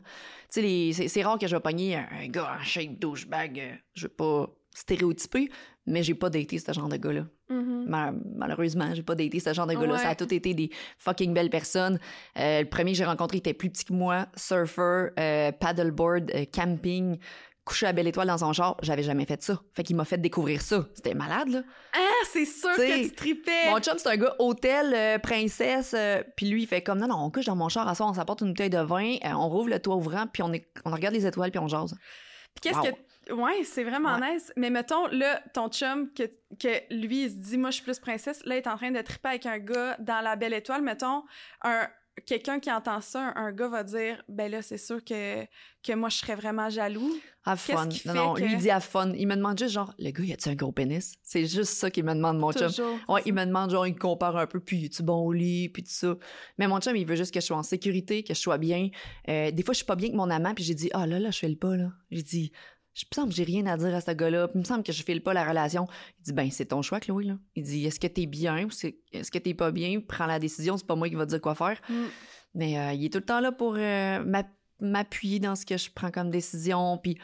Tu sais, c'est rare que je vais pogner un, un gars en shape douchebag. euh, Je veux pas stéréotyper, mais j'ai pas daté ce genre de gars-là. Mhm. Mal- malheureusement, j'ai pas daté ce genre de gars-là. Ouais. Ça a tout été des fucking belles personnes. Euh, le premier que j'ai rencontré était plus petit que moi, surfer, euh, paddleboard, euh, camping, coucher à Belle Étoile dans son char. J'avais jamais fait ça. Fait qu'il m'a fait découvrir ça. C'était malade, là. Ah, c'est sûr T'sais, que tu tripais! Mon chum, c'est un gars hôtel, princesse. puis lui, il fait comme, non, non, on couche dans mon char à soir, on s'apporte une bouteille de vin, on rouvre le toit ouvrant, puis on, est, on regarde les étoiles, puis on jase. Puis qu'est-ce Wow. que. Ouais, c'est vraiment nice. Mais mettons, là, ton chum, que, que lui, il se dit, moi, je suis plus princesse, là, il est en train de triper avec un gars dans la belle étoile. Mettons, un. Quelqu'un qui entend ça, un, gars va dire Ben là, c'est sûr que, que moi, je serais vraiment jaloux. Qu'est-ce fun. qui Non, fait non, que- lui, il dit have fun. Il me demande juste, genre, le gars, y a-tu un gros pénis? C'est juste ça qu'il me demande, mon chum. Toujours. Ouais, c'est il me demande, genre, il compare un peu, puis es-tu bon au lit, puis tout ça. Mais mon chum, il veut juste que je sois en sécurité, que je sois bien. Euh, des fois, je suis pas bien avec mon amant, puis j'ai dit, ah là, là, je fais le pas, là. J'ai dit, je me semble que j'ai rien à dire à ce gars-là, il me semble que je fais le pas la relation. Il dit, ben, c'est ton choix, Chloé, là. Il dit, est-ce que t'es bien ou c'est- est-ce que t'es pas bien? Prends la décision, c'est pas moi qui va te dire quoi faire. Mm. Mais euh, il est tout le temps là pour euh, m'app- m'appuyer dans ce que je prends comme décision. Puis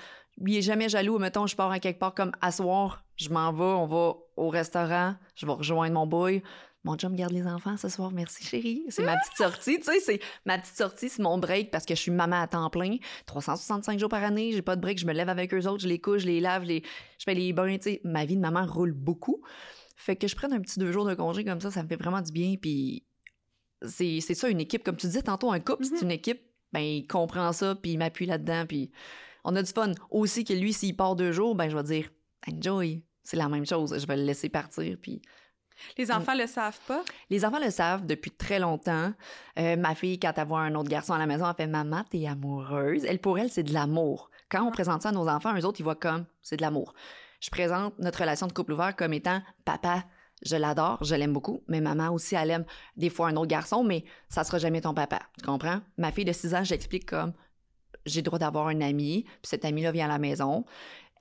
il est jamais jaloux. Mettons, je pars à quelque part comme à soir, je m'en vais, on va au restaurant, je vais rejoindre mon boy. Mon chum garde les enfants ce soir, merci chérie. C'est ma petite sortie, tu sais, c'est ma petite sortie, c'est mon break parce que je suis maman à temps plein, 365 jours par année, j'ai pas de break, je me lève avec eux autres, je les couche, je les lave, je les- je fais les bains, tu sais, ma vie de maman roule beaucoup. Fait que je prenne un petit deux jours de congé comme ça, ça me fait vraiment du bien, puis c'est c'est ça une équipe. Comme tu disais tantôt un couple c'est une équipe ben il comprend ça puis il m'appuie là-dedans puis on a du fun. Aussi que lui s'il part deux jours ben je vais dire enjoy c'est la même chose je vais le laisser partir puis Les enfants le savent pas? les enfants le savent depuis très longtemps Euh, ma fille quand elle voit un autre garçon à la maison elle fait maman t'es amoureuse elle pour elle c'est de l'amour quand on Ah. présente ça à nos enfants eux autres ils voient comme c'est de l'amour je présente notre relation de couple ouvert comme étant papa je l'adore, je l'aime beaucoup, mais maman aussi, elle aime des fois un autre garçon, mais ça sera jamais ton papa. Tu comprends? Ma fille de 6 ans, j'explique comme j'ai le droit d'avoir un ami, puis cet ami-là vient à la maison.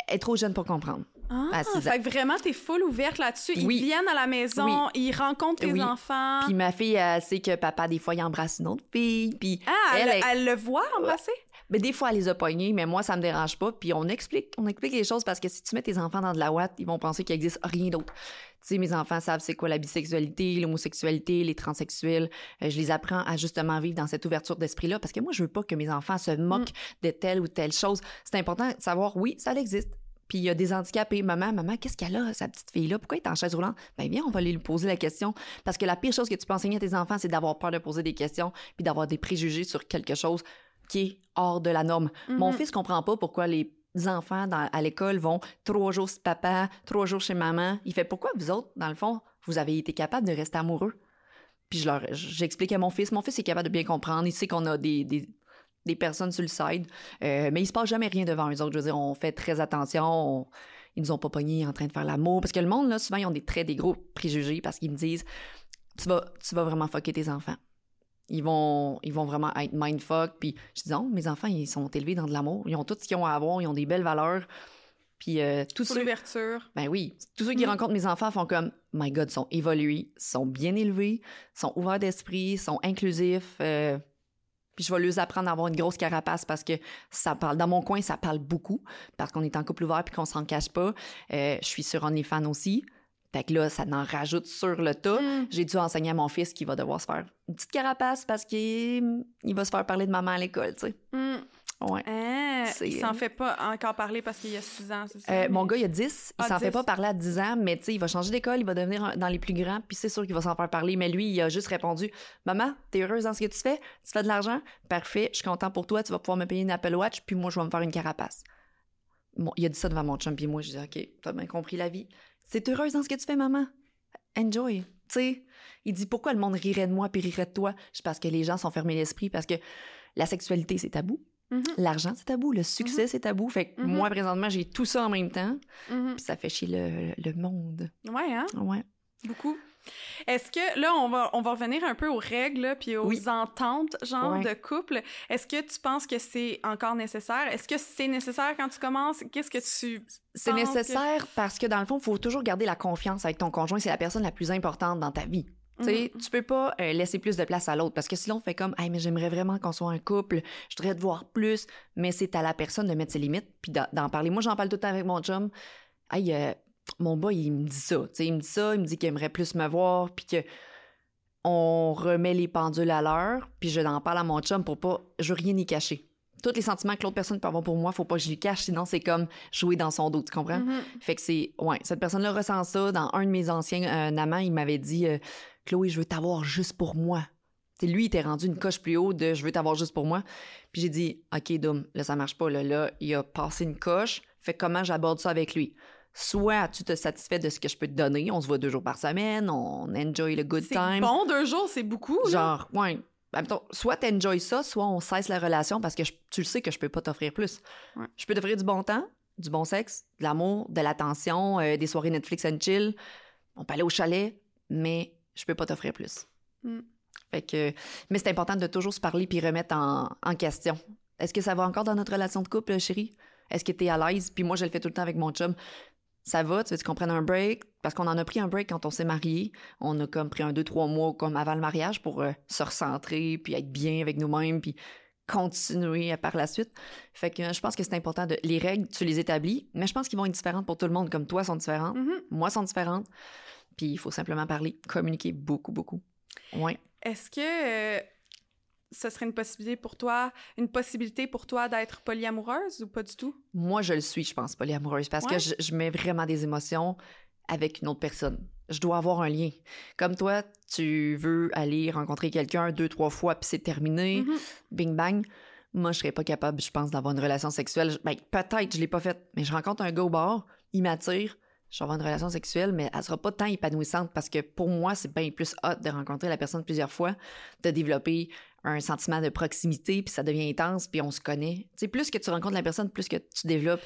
Est trop jeune pour comprendre. Ah, fait que vraiment, t'es full ouverte là-dessus. Ils Oui. viennent à la maison, Oui. ils rencontrent tes Oui. enfants. Puis ma fille, elle sait que papa, des fois, il embrasse une autre fille, puis ah, elle, elle est- elle le voit embrasser? Mais des fois, elle les a pognés, mais moi, ça me dérange pas. Puis on explique, on explique les choses parce que si tu mets tes enfants dans de la ouate, ils vont penser qu'il existe rien d'autre. Tu sais, mes enfants savent c'est quoi la bisexualité, l'homosexualité, les transsexuels. Euh, je les apprends à justement vivre dans cette ouverture d'esprit-là parce que moi, je veux pas que mes enfants se moquent de telle ou telle chose. C'est important de savoir, oui, ça existe. Puis il y a des handicapés. Maman, maman, qu'est-ce qu'elle a, sa petite fille-là? Pourquoi elle est en chaise roulante? Ben bien, on va aller lui poser la question. Parce que la pire chose que tu peux enseigner à tes enfants, c'est d'avoir peur de poser des questions puis d'avoir des préjugés sur quelque chose qui est hors de la norme. Mon Mhm. fils comprend pas pourquoi les enfants dans- à l'école vont trois jours chez papa, trois jours chez maman. Il fait pourquoi vous autres, dans le fond, vous avez été capable de rester amoureux? Puis je leur, j'explique à mon fils. Mon fils est capable de bien comprendre. Il sait qu'on a des, des, des personnes sur le side. Euh, mais il se passe jamais rien devant eux autres. Je veux dire, on fait très attention. On- ils nous ont pas pognés en train de faire l'amour. Parce que le monde, là, souvent, ils ont des très des gros préjugés parce qu'ils me disent tu vas, tu vas vraiment fucker tes enfants. Ils vont, ils vont vraiment être mindfuck. Puis je dis non, mes enfants, ils sont élevés dans de l'amour. Ils ont tout ce qu'ils ont à avoir. Ils ont des belles valeurs. Puis euh, tous ceux, ouverture. ben oui, tous ceux qui Mm. rencontrent mes enfants font comme My God, sont évolués, sont bien élevés, sont ouverts d'esprit, sont inclusifs. euh, puis je vais leur apprendre à avoir une grosse carapace parce que ça parle. Dans mon coin, ça parle beaucoup parce qu'on est en couple ouvert puis qu'on s'en cache pas. Euh, je suis sur OnlyFans aussi. Fait que là, ça en rajoute sur le tas. Mm. J'ai dû enseigner à mon fils qu'il va devoir se faire une petite carapace parce qu'il il va se faire parler de maman à l'école, tu sais. Mm. Ouais. C'est- il s'en fait pas encore parler parce qu'il y a 6 ans, c'est ça? Euh, mais- Mon gars, il a 10. Il Ah, s'en fait 10. pas parler à 10 ans, mais tu sais, il va changer d'école, il va devenir un- dans les plus grands, puis c'est sûr qu'il va s'en faire parler. Mais lui, il a juste répondu Maman, t'es heureuse dans ce que tu fais Tu fais de l'argent Parfait, je suis content pour toi, tu vas pouvoir me payer une Apple Watch, puis moi, je vais me faire une carapace. Bon, il a dit ça devant mon chum, puis moi, je dis Ok, t'as bien compris la vie. C'est heureuse dans ce que tu fais, maman Enjoy. Tu sais, il dit Pourquoi le monde rirait de moi, puis rirait de toi? C'est parce que les gens sont fermés l'esprit, parce que la sexualité, c'est tabou. Mhm, L'argent, c'est tabou. Le succès, c'est tabou. Fait que Mhm. moi, présentement, j'ai tout ça en même temps. Puis ça fait chier le, le monde. Ouais, hein? Ouais. Beaucoup. Est-ce que là, on va, on va revenir un peu aux règles puis aux Oui. ententes, genre, Ouais. de couple. Est-ce que tu penses que c'est encore nécessaire? Est-ce que c'est nécessaire quand tu commences? Qu'est-ce que tu. C'est nécessaire parce que dans le fond, il faut toujours garder la confiance avec ton conjoint. C'est la personne la plus importante dans ta vie. Tu Mhm. tu peux pas euh, laisser plus de place à l'autre parce que si l'autre fait comme, hey, mais j'aimerais vraiment qu'on soit un couple, je voudrais te voir plus, mais c'est à la personne de mettre ses limites puis d'en- d'en parler. Moi, j'en parle tout le temps avec mon chum. Hey, euh, mon boy, il me dit ça. Tu sais, il me dit ça, il me dit qu'il aimerait plus me voir puis que on remet les pendules à l'heure, puis je n'en parle à mon chum pour pas, je veux rien y cacher. Tous les sentiments que l'autre personne peut avoir pour moi, faut pas que je les cache, sinon c'est comme jouer dans son dos, tu comprends? Mhm. Fait que c'est. Ouais, cette personne-là ressent ça. Dans un de mes anciens euh, amants, il m'avait dit euh, Chloé, je veux t'avoir juste pour moi. T'sais, lui, il était rendu une coche plus haut de je veux t'avoir juste pour moi. Puis j'ai dit OK, Dom, là, ça marche pas. Là, là, il a passé une coche. Fait comment j'aborde ça avec lui? Soit tu te satisfais de ce que je peux te donner, on se voit deux jours par semaine, on enjoy le good time. bon, deux jours, c'est beaucoup. là. Genre, ouais. En même temps, soit t'enjoy ça, soit on cesse la relation parce que je- tu le sais que je peux pas t'offrir plus. Ouais. Je peux t'offrir du bon temps, du bon sexe, de l'amour, de l'attention, euh, des soirées Netflix and chill. On peut aller au chalet, mais je peux pas t'offrir plus. Mm. Fait que, mais c'est important de toujours se parler puis remettre en, en question. Est-ce que ça va encore dans notre relation de couple, chérie? Est-ce que t'es à l'aise? Puis moi, je le fais tout le temps avec mon chum. Ça va, tu veux qu'on prenne un break? Parce qu'on en a pris un break quand on s'est mariés. On a comme pris un deux, trois mois comme avant le mariage pour euh, se recentrer, puis être bien avec nous-mêmes, puis continuer par la suite. Fait que je pense que c'est important de... Les règles, tu les établis, mais je pense qu'ils vont être différentes pour tout le monde, comme toi sont différentes, Mhm. moi sont différentes. Puis il faut simplement parler, communiquer beaucoup, beaucoup. Ouais. Est-ce que euh, ce serait une possibilité pour toi, une possibilité pour toi d'être polyamoureuse ou pas du tout? Moi, je le suis, je pense, polyamoureuse, parce Ouais. que je, je mets vraiment des émotions avec une autre personne. Je dois avoir un lien. Comme toi, tu veux aller rencontrer quelqu'un deux, trois fois, puis c'est terminé, Mhm. bing bang. Moi, je serais pas capable, je pense, d'avoir une relation sexuelle. Ben, peut-être, je l'ai pas faite, mais je rencontre un gars au bar, il m'attire, je vais avoir une relation sexuelle, mais elle sera pas tant épanouissante parce que pour moi, c'est bien plus hot de rencontrer la personne plusieurs fois, de développer un sentiment de proximité, puis ça devient intense, puis on se connaît. Tu sais, plus que tu rencontres la personne, plus que tu développes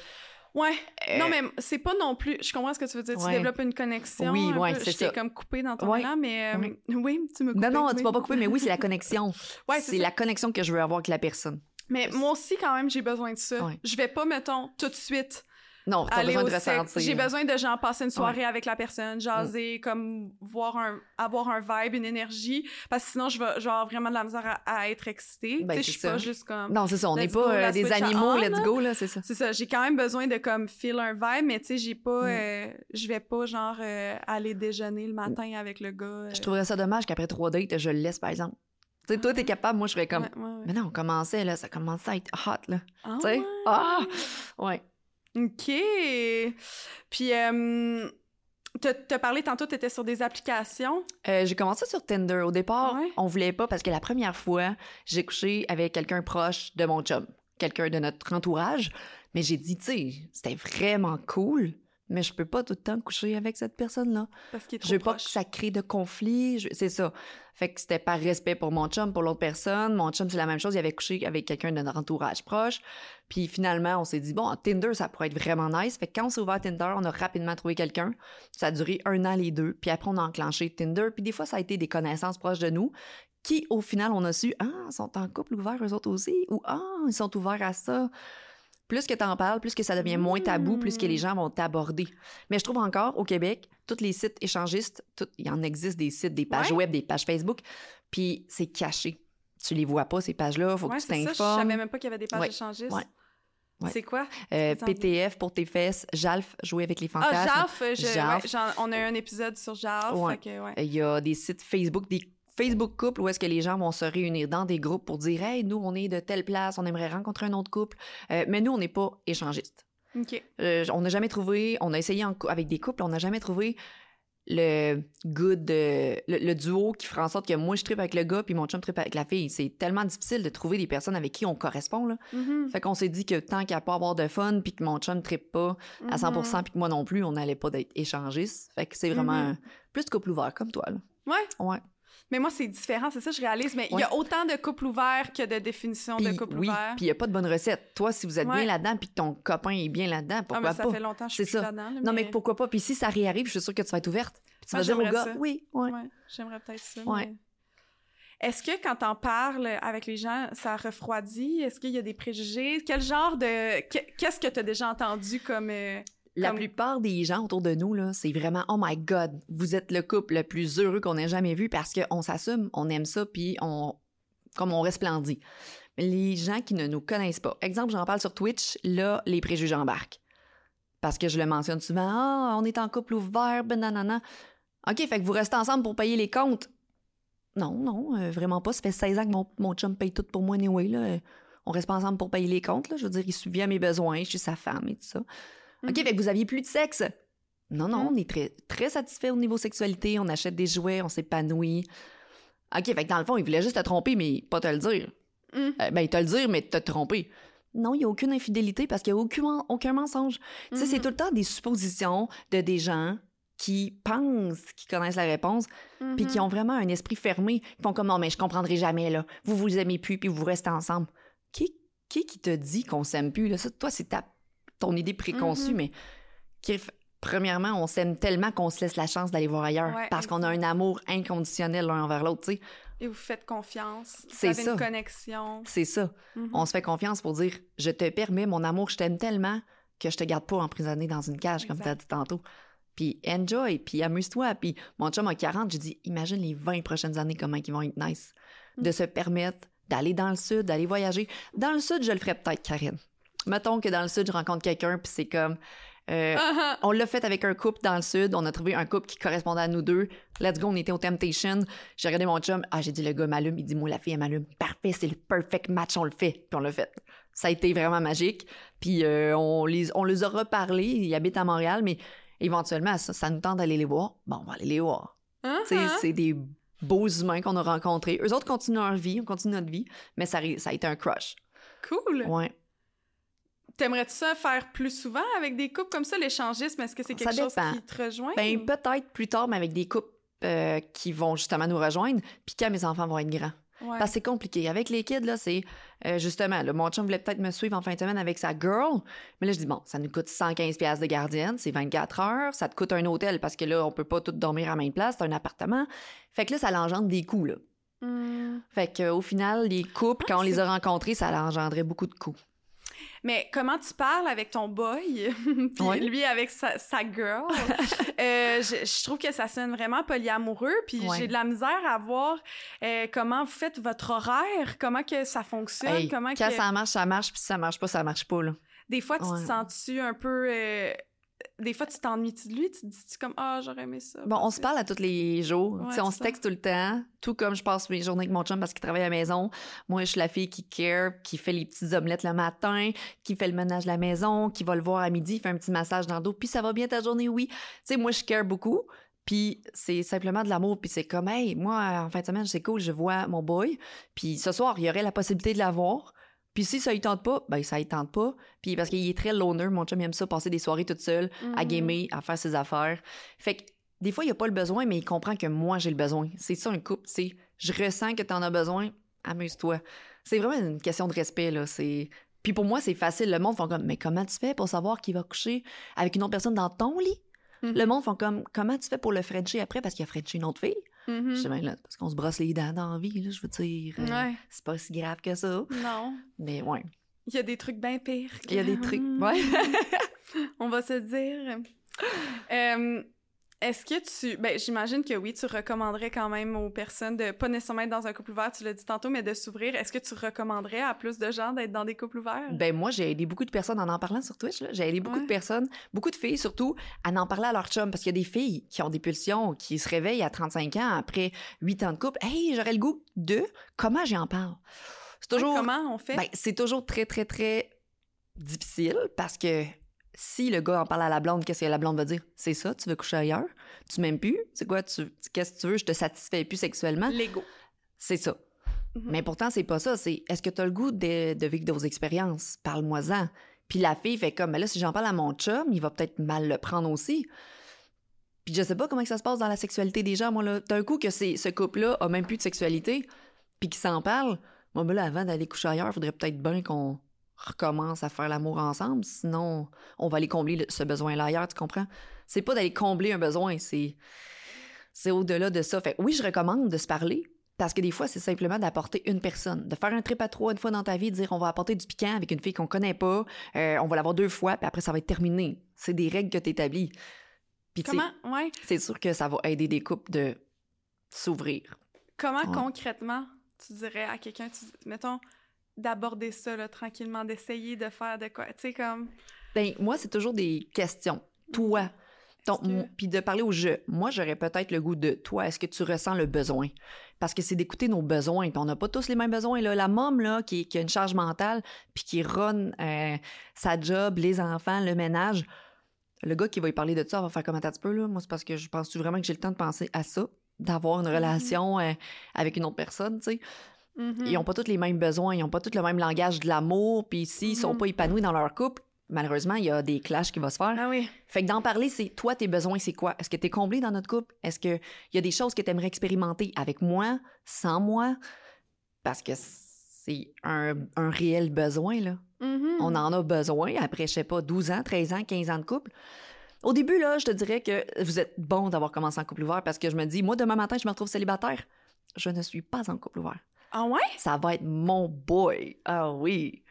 Ouais. Euh, Non, mais c'est pas non plus. Je comprends ce que tu veux dire. Tu développes une connexion. Oui, peu. c'est ça. comme coupé dans ton Ouais. élan, mais euh, Oui. oui, tu me coupes. Non, non, tu oui. vas pas couper, mais oui, c'est la connexion. Ouais, c'est la connexion que je veux avoir avec la personne. Mais moi aussi, quand même, j'ai besoin de ça. Ouais. Je vais pas, mettons, tout de suite Non, t'as besoin de ressentir. J'ai besoin de, genre, passer une soirée avec la personne, jaser, Mm. comme voir un, avoir un vibe, une énergie, parce que sinon, je vais, avoir vraiment de la misère à, à être excitée. Ben, tu sais, je c'est suis pas juste comme... Non, c'est ça, on n'est pas euh, des animaux, on, let's go, là, c'est ça. C'est ça, j'ai quand même besoin de comme feel un vibe, mais tu sais, j'ai pas, Mm. euh, je vais pas genre euh, aller déjeuner le matin avec le gars. Je trouverais ça dommage qu'après trois dates, je le laisse, par exemple. Tu sais, toi, t'es capable, moi, je serais comme. Ouais. Mais non, on commençait, là, ça commençait à être hot, là. Ah Tu sais? Ah! Ouais. OK. Puis, euh, t'as parlé tantôt, t'étais sur des applications? Euh, j'ai commencé sur Tinder. Au départ, Ouais. on voulait pas parce que la première fois, j'ai couché avec quelqu'un proche de mon chum, quelqu'un de notre entourage. Mais j'ai dit, tu sais, c'était vraiment cool, mais je peux pas tout le temps coucher avec cette personne-là. Parce qu'il est trop Je veux pas que ça crée de conflits. je- C'est ça. Fait que c'était par respect pour mon chum, pour l'autre personne. Mon chum, c'est la même chose. Il avait couché avec quelqu'un de notre entourage proche. Puis finalement, on s'est dit, bon, Tinder, ça pourrait être vraiment nice. Fait que quand on s'est ouvert Tinder, on a rapidement trouvé quelqu'un. Ça a duré un an les deux. Puis après, on a enclenché Tinder. Puis des fois, ça a été des connaissances proches de nous qui, au final, on a su, ah, ils sont en couple ouvert eux autres aussi. Ou ah, ils sont ouverts à ça. Plus que t'en parles, plus que ça devient moins tabou, plus que les gens vont t'aborder. Mais je trouve encore, au Québec, tous les sites échangistes, tout- il y en existe des sites, des pages Ouais. web, des pages Facebook, puis c'est caché. Tu les vois pas, ces pages-là, faut Ouais, que tu c'est ça, je t'informes. savais même pas qu'il y avait des pages Ouais. échangistes. Ouais. C'est quoi? Euh. PTF pour tes fesses, JALF, jouer avec les Ah, fantasmes. Je- Jaf. ouais, j'en- on a eu un épisode sur. Ouais. ouais. Il y a des sites Facebook, des Facebook couple où est-ce que les gens vont se réunir dans des groupes pour dire Hey, nous, on est de telle place, on aimerait rencontrer un autre couple. Euh, mais nous, on n'est pas échangistes. Euh, on n'a jamais trouvé, on a essayé en avec des couples, on n'a jamais trouvé le good, euh, le, le duo qui ferait en sorte que moi je tripe avec le gars puis mon chum tripe avec la fille. C'est tellement difficile de trouver des personnes avec qui on correspond. Là. Mhm. Fait qu'on s'est dit que tant qu'à pas avoir de fun puis que mon chum tripe pas à 100% Mhm. puis que moi non plus, on n'allait pas d'être échangistes. Fait que c'est vraiment Mhm. euh, plus couple ouvert comme toi. Là. Ouais. Ouais. Mais moi, c'est différent, c'est ça, je réalise. Mais il y a autant de couples ouverts que de définitions de couples oui, ouverts. puis il n'y a pas de bonne recette. Toi, si vous êtes Ouais. bien là-dedans puis que ton copain est bien là-dedans, Ah, pourquoi mais ça pas? fait longtemps que je suis là-dedans. là, Non, mais pourquoi pas? Puis si ça réarrive, je suis sûre que tu vas être ouverte. Puis tu Ah, vas dire au gars, ça. oui, ouais. Ouais, j'aimerais peut-être ça. Mais- Est-ce que quand t'en parles avec les gens, ça refroidit? Est-ce qu'il y a des préjugés? Quel genre de... que- Qu'est-ce que t'as déjà entendu comme... La Comme- plupart des gens autour de nous, là, c'est vraiment Oh my God, vous êtes le couple le plus heureux qu'on ait jamais vu parce qu'on s'assume, on aime ça, puis on comme on resplendit. Mais les gens qui ne nous connaissent pas, exemple, j'en parle sur Twitch, là, les préjugés embarquent. Parce que je le mentionne souvent, ah, on est en couple ouvert, ben nanana. OK, fait que vous restez ensemble pour payer les comptes. Non, non, euh, vraiment pas. Ça fait 16 ans que mon, mon chum paye tout pour moi, anyway. Là. On reste pas ensemble pour payer les comptes. Là. Je veux dire, il subvient à mes besoins, je suis sa femme et tout ça. OK, Mhm. fait que vous aviez plus de sexe. Non, non, Mhm. on est très, très satisfait au niveau sexualité. On achète des jouets, on s'épanouit. OK, fait que dans le fond, il voulait juste te tromper, mais pas te le dire. Mhm. Euh, ben, te le dire, mais te tromper. Non, il n'y a aucune infidélité parce qu'il n'y a aucun, aucun mensonge. Tu sais, c'est Mhm. tout le temps des suppositions de des gens qui pensent qu'ils connaissent la réponse, puis qui ont vraiment un esprit fermé. Ils font comme non, mais je comprendrai jamais, là. Vous vous aimez plus, puis vous restez ensemble. Qui, qui qui te dit qu'on s'aime plus, là? Ça, toi, c'est ta, ton idée préconçue, Mhm. mais qui, premièrement, on s'aime tellement qu'on se laisse la chance d'aller voir ailleurs Ouais, parce qu'on a un amour inconditionnel l'un envers l'autre, tu sais. Et vous faites confiance. Vous C'est avez ça. une connexion. C'est ça. Mhm. On se fait confiance pour dire je te permets, mon amour, je t'aime tellement que je te garde pas emprisonné dans une cage, comme tu as dit tantôt. Puis enjoy, puis amuse-toi. Puis mon chum a 40, j'ai dit imagine les 20 prochaines années, comment ils vont être nice. Mm. De se permettre d'aller dans le sud, d'aller voyager. Dans le sud, je le ferais peut-être, Karine. Mettons que dans le sud, je rencontre quelqu'un, puis c'est comme. euh, ah. on l'a fait avec un couple dans le sud. On a trouvé un couple qui correspondait à nous deux. Let's go, on était au Temptation. J'ai regardé mon chum. Ah, j'ai dit, le gars m'allume. Il dit, moi, la fille, elle m'allume. Parfait, c'est le perfect match, on le fait. Puis on l'a fait. Ça a été vraiment magique. Puis euh, on, les, on les a reparlé. Ils habitent à Montréal, mais éventuellement, ça, ça nous tente d'aller les voir. Bon, on va aller les voir. Ah. c'est des beaux humains qu'on a rencontrés. Eux autres continuent leur vie, on continue notre vie, mais ça, a- ça a été un crush. Cool. Ouais. T'aimerais-tu ça faire plus souvent avec des couples comme ça, l'échangisme? Est-ce que c'est quelque chose qui te rejoint? Ben, peut-être plus tard, mais avec des couples euh, qui vont justement nous rejoindre, puis quand mes enfants vont être grands. Ouais. Parce que c'est compliqué. Avec les kids, là, c'est euh, justement, là, mon chum voulait peut-être me suivre en fin de semaine avec sa girl, mais là, je dis, bon, ça nous coûte 115$ piastres de gardienne, c'est 24 heures, ça te coûte un hôtel parce que là, on peut pas tout dormir à la même place, c'est un appartement. Fait que là, ça l'engendre des coûts, là. Hmm. Fait que, au final, les couples, Ah, quand on les a rencontrés, ça engendrait beaucoup de coûts. Mais comment tu parles avec ton boy, puis Ouais. lui avec sa, sa girl? Euh, je, je trouve que ça sonne vraiment polyamoureux, puis Ouais. j'ai de la misère à voir euh, comment vous faites votre horaire, comment que ça fonctionne, Hey, comment quand que... ça marche, ça marche, puis si ça marche pas, ça marche pas, là. Des fois, tu Ouais. te sens-tu un peu... euh, Des fois, tu t'ennuies-tu de lui? Tu te dis-tu comme « Ah, j'aurais aimé ça. » Bon, on se parle à tous les jours. Ouais, on se texte tout le temps. Tout comme je passe mes journées avec mon chum parce qu'il travaille à la maison. Moi, je suis la fille qui care, qui fait les petites omelettes le matin, qui fait le ménage de la maison, qui va le voir à midi, fait un petit massage dans le dos. Puis ça va bien ta journée, oui. Tu sais, moi, je care beaucoup. Puis c'est simplement de l'amour. Puis c'est comme, hey, moi, en fin de semaine, c'est cool, je vois mon boy. Puis ce soir, il y aurait la possibilité de l'avoir. Puis si ça y tente pas, ben ça y tente pas. Puis parce qu'il est très loner, mon chum il aime ça, passer des soirées toute seule, à Mhm. gamer, à faire ses affaires. Fait que des fois, il a pas le besoin, mais il comprend que moi, j'ai le besoin. C'est ça un couple, c'est je ressens que tu en as besoin, amuse-toi. C'est vraiment une question de respect, là. C'est. Puis pour moi, c'est facile. Le monde font comme, mais comment tu fais pour savoir qu'il va coucher avec une autre personne dans ton lit? Mhm. Le monde font comme, comment tu fais pour le Frencher après parce qu'il a Frenché une autre fille? Mhm. Je dis, ben là, parce qu'on se brosse les dents dans la vie, là, je veux dire. euh, Ouais. C'est pas si grave que ça. Non. Mais ouais. Il y a des trucs bien pires. Il y a des trucs. que- Ouais. On va se dire. Euh, Est-ce que tu. Ben, j'imagine que oui, tu recommanderais quand même aux personnes de pas nécessairement être dans un couple ouvert, tu l'as dit tantôt, mais de s'ouvrir. Est-ce que tu recommanderais à plus de gens d'être dans des couples ouverts? Ben, moi, j'ai aidé beaucoup de personnes en en parlant sur Twitch. J'ai aidé beaucoup Ouais. de personnes, beaucoup de filles surtout, à en parler à leur chum. Parce qu'il y a des filles qui ont des pulsions, qui se réveillent à 35 ans après 8 ans de couple. Hey, j'aurais le goût de. Comment j'en parle? C'est toujours. Ouais, comment on fait? Ben, c'est toujours très, très, très difficile parce que si le gars en parle à la blonde, qu'est-ce que la blonde va dire? C'est ça, tu veux coucher ailleurs? Tu m'aimes plus? C'est quoi? Tu, qu'est-ce que tu veux? Je te satisfais plus sexuellement? L'ego. C'est ça. Mhm. Mais pourtant, c'est pas ça. C'est est-ce que tu as le goût de, de vivre d'autres expériences? Parle-moi-en. Puis la fille fait comme, mais là, si j'en parle à mon chum, il va peut-être mal le prendre aussi. Puis je sais pas comment que ça se passe dans la sexualité des gens. Moi, là, d'un coup, que c'est, ce couple-là a même plus de sexualité, puis qu'il s'en parle. Moi, ben là, avant d'aller coucher ailleurs, il faudrait peut-être bien qu'on recommence à faire l'amour ensemble. Sinon, on va aller combler le- ce besoin-là ailleurs, tu comprends? C'est pas d'aller combler un besoin, c'est, c'est au-delà de ça. Fait oui, je recommande de se parler. Parce que des fois, c'est simplement d'apporter une personne, de faire un trip à trois une fois dans ta vie, de dire on va apporter du piquant avec une fille qu'on connaît pas, euh, on va l'avoir deux fois, puis après ça va être terminé. C'est des règles que tu établis. Puis Comment, ouais, c'est sûr que ça va aider des couples de s'ouvrir. comment Ouais. concrètement tu dirais à quelqu'un, tu- mettons, d'aborder ça là, tranquillement, d'essayer de faire de quoi? Tu sais, comme. Ben, moi, c'est toujours des questions. Toi, que- puis de parler au je. Moi, j'aurais peut-être le goût de toi. Est-ce que tu ressens le besoin? Parce que c'est d'écouter nos besoins. Puis on n'a pas tous les mêmes besoins. Là. La môme, là, qui, qui a une charge mentale, puis qui run euh, sa job, les enfants, le ménage, le gars qui va y parler de ça va faire comme un petit peu. Là. Moi, c'est parce que je pense vraiment que j'ai le temps de penser à ça, d'avoir une relation euh, avec une autre personne, tu sais. Mhm. Ils n'ont pas tous les mêmes besoins, ils n'ont pas tous le même langage de l'amour, puis s'ils sont Mhm. pas épanouis dans leur couple, malheureusement, il y a des clashs qui vont se faire. Ah oui. Fait que d'en parler, c'est toi, tes besoins, c'est quoi? Est-ce que tu es comblé dans notre couple? Est-ce qu'il y a des choses que tu aimerais expérimenter avec moi, sans moi? Parce que c'est un, un réel besoin, là. Mhm. On en a besoin après, je sais pas, 12 ans, 13 ans, 15 ans de couple. Au début, là, je te dirais que vous êtes bon d'avoir commencé en couple ouvert parce que je me dis, moi, demain matin, je me retrouve célibataire. Je ne suis pas en couple ouvert. Ah ouais? Ça va être mon boy. Ah oui.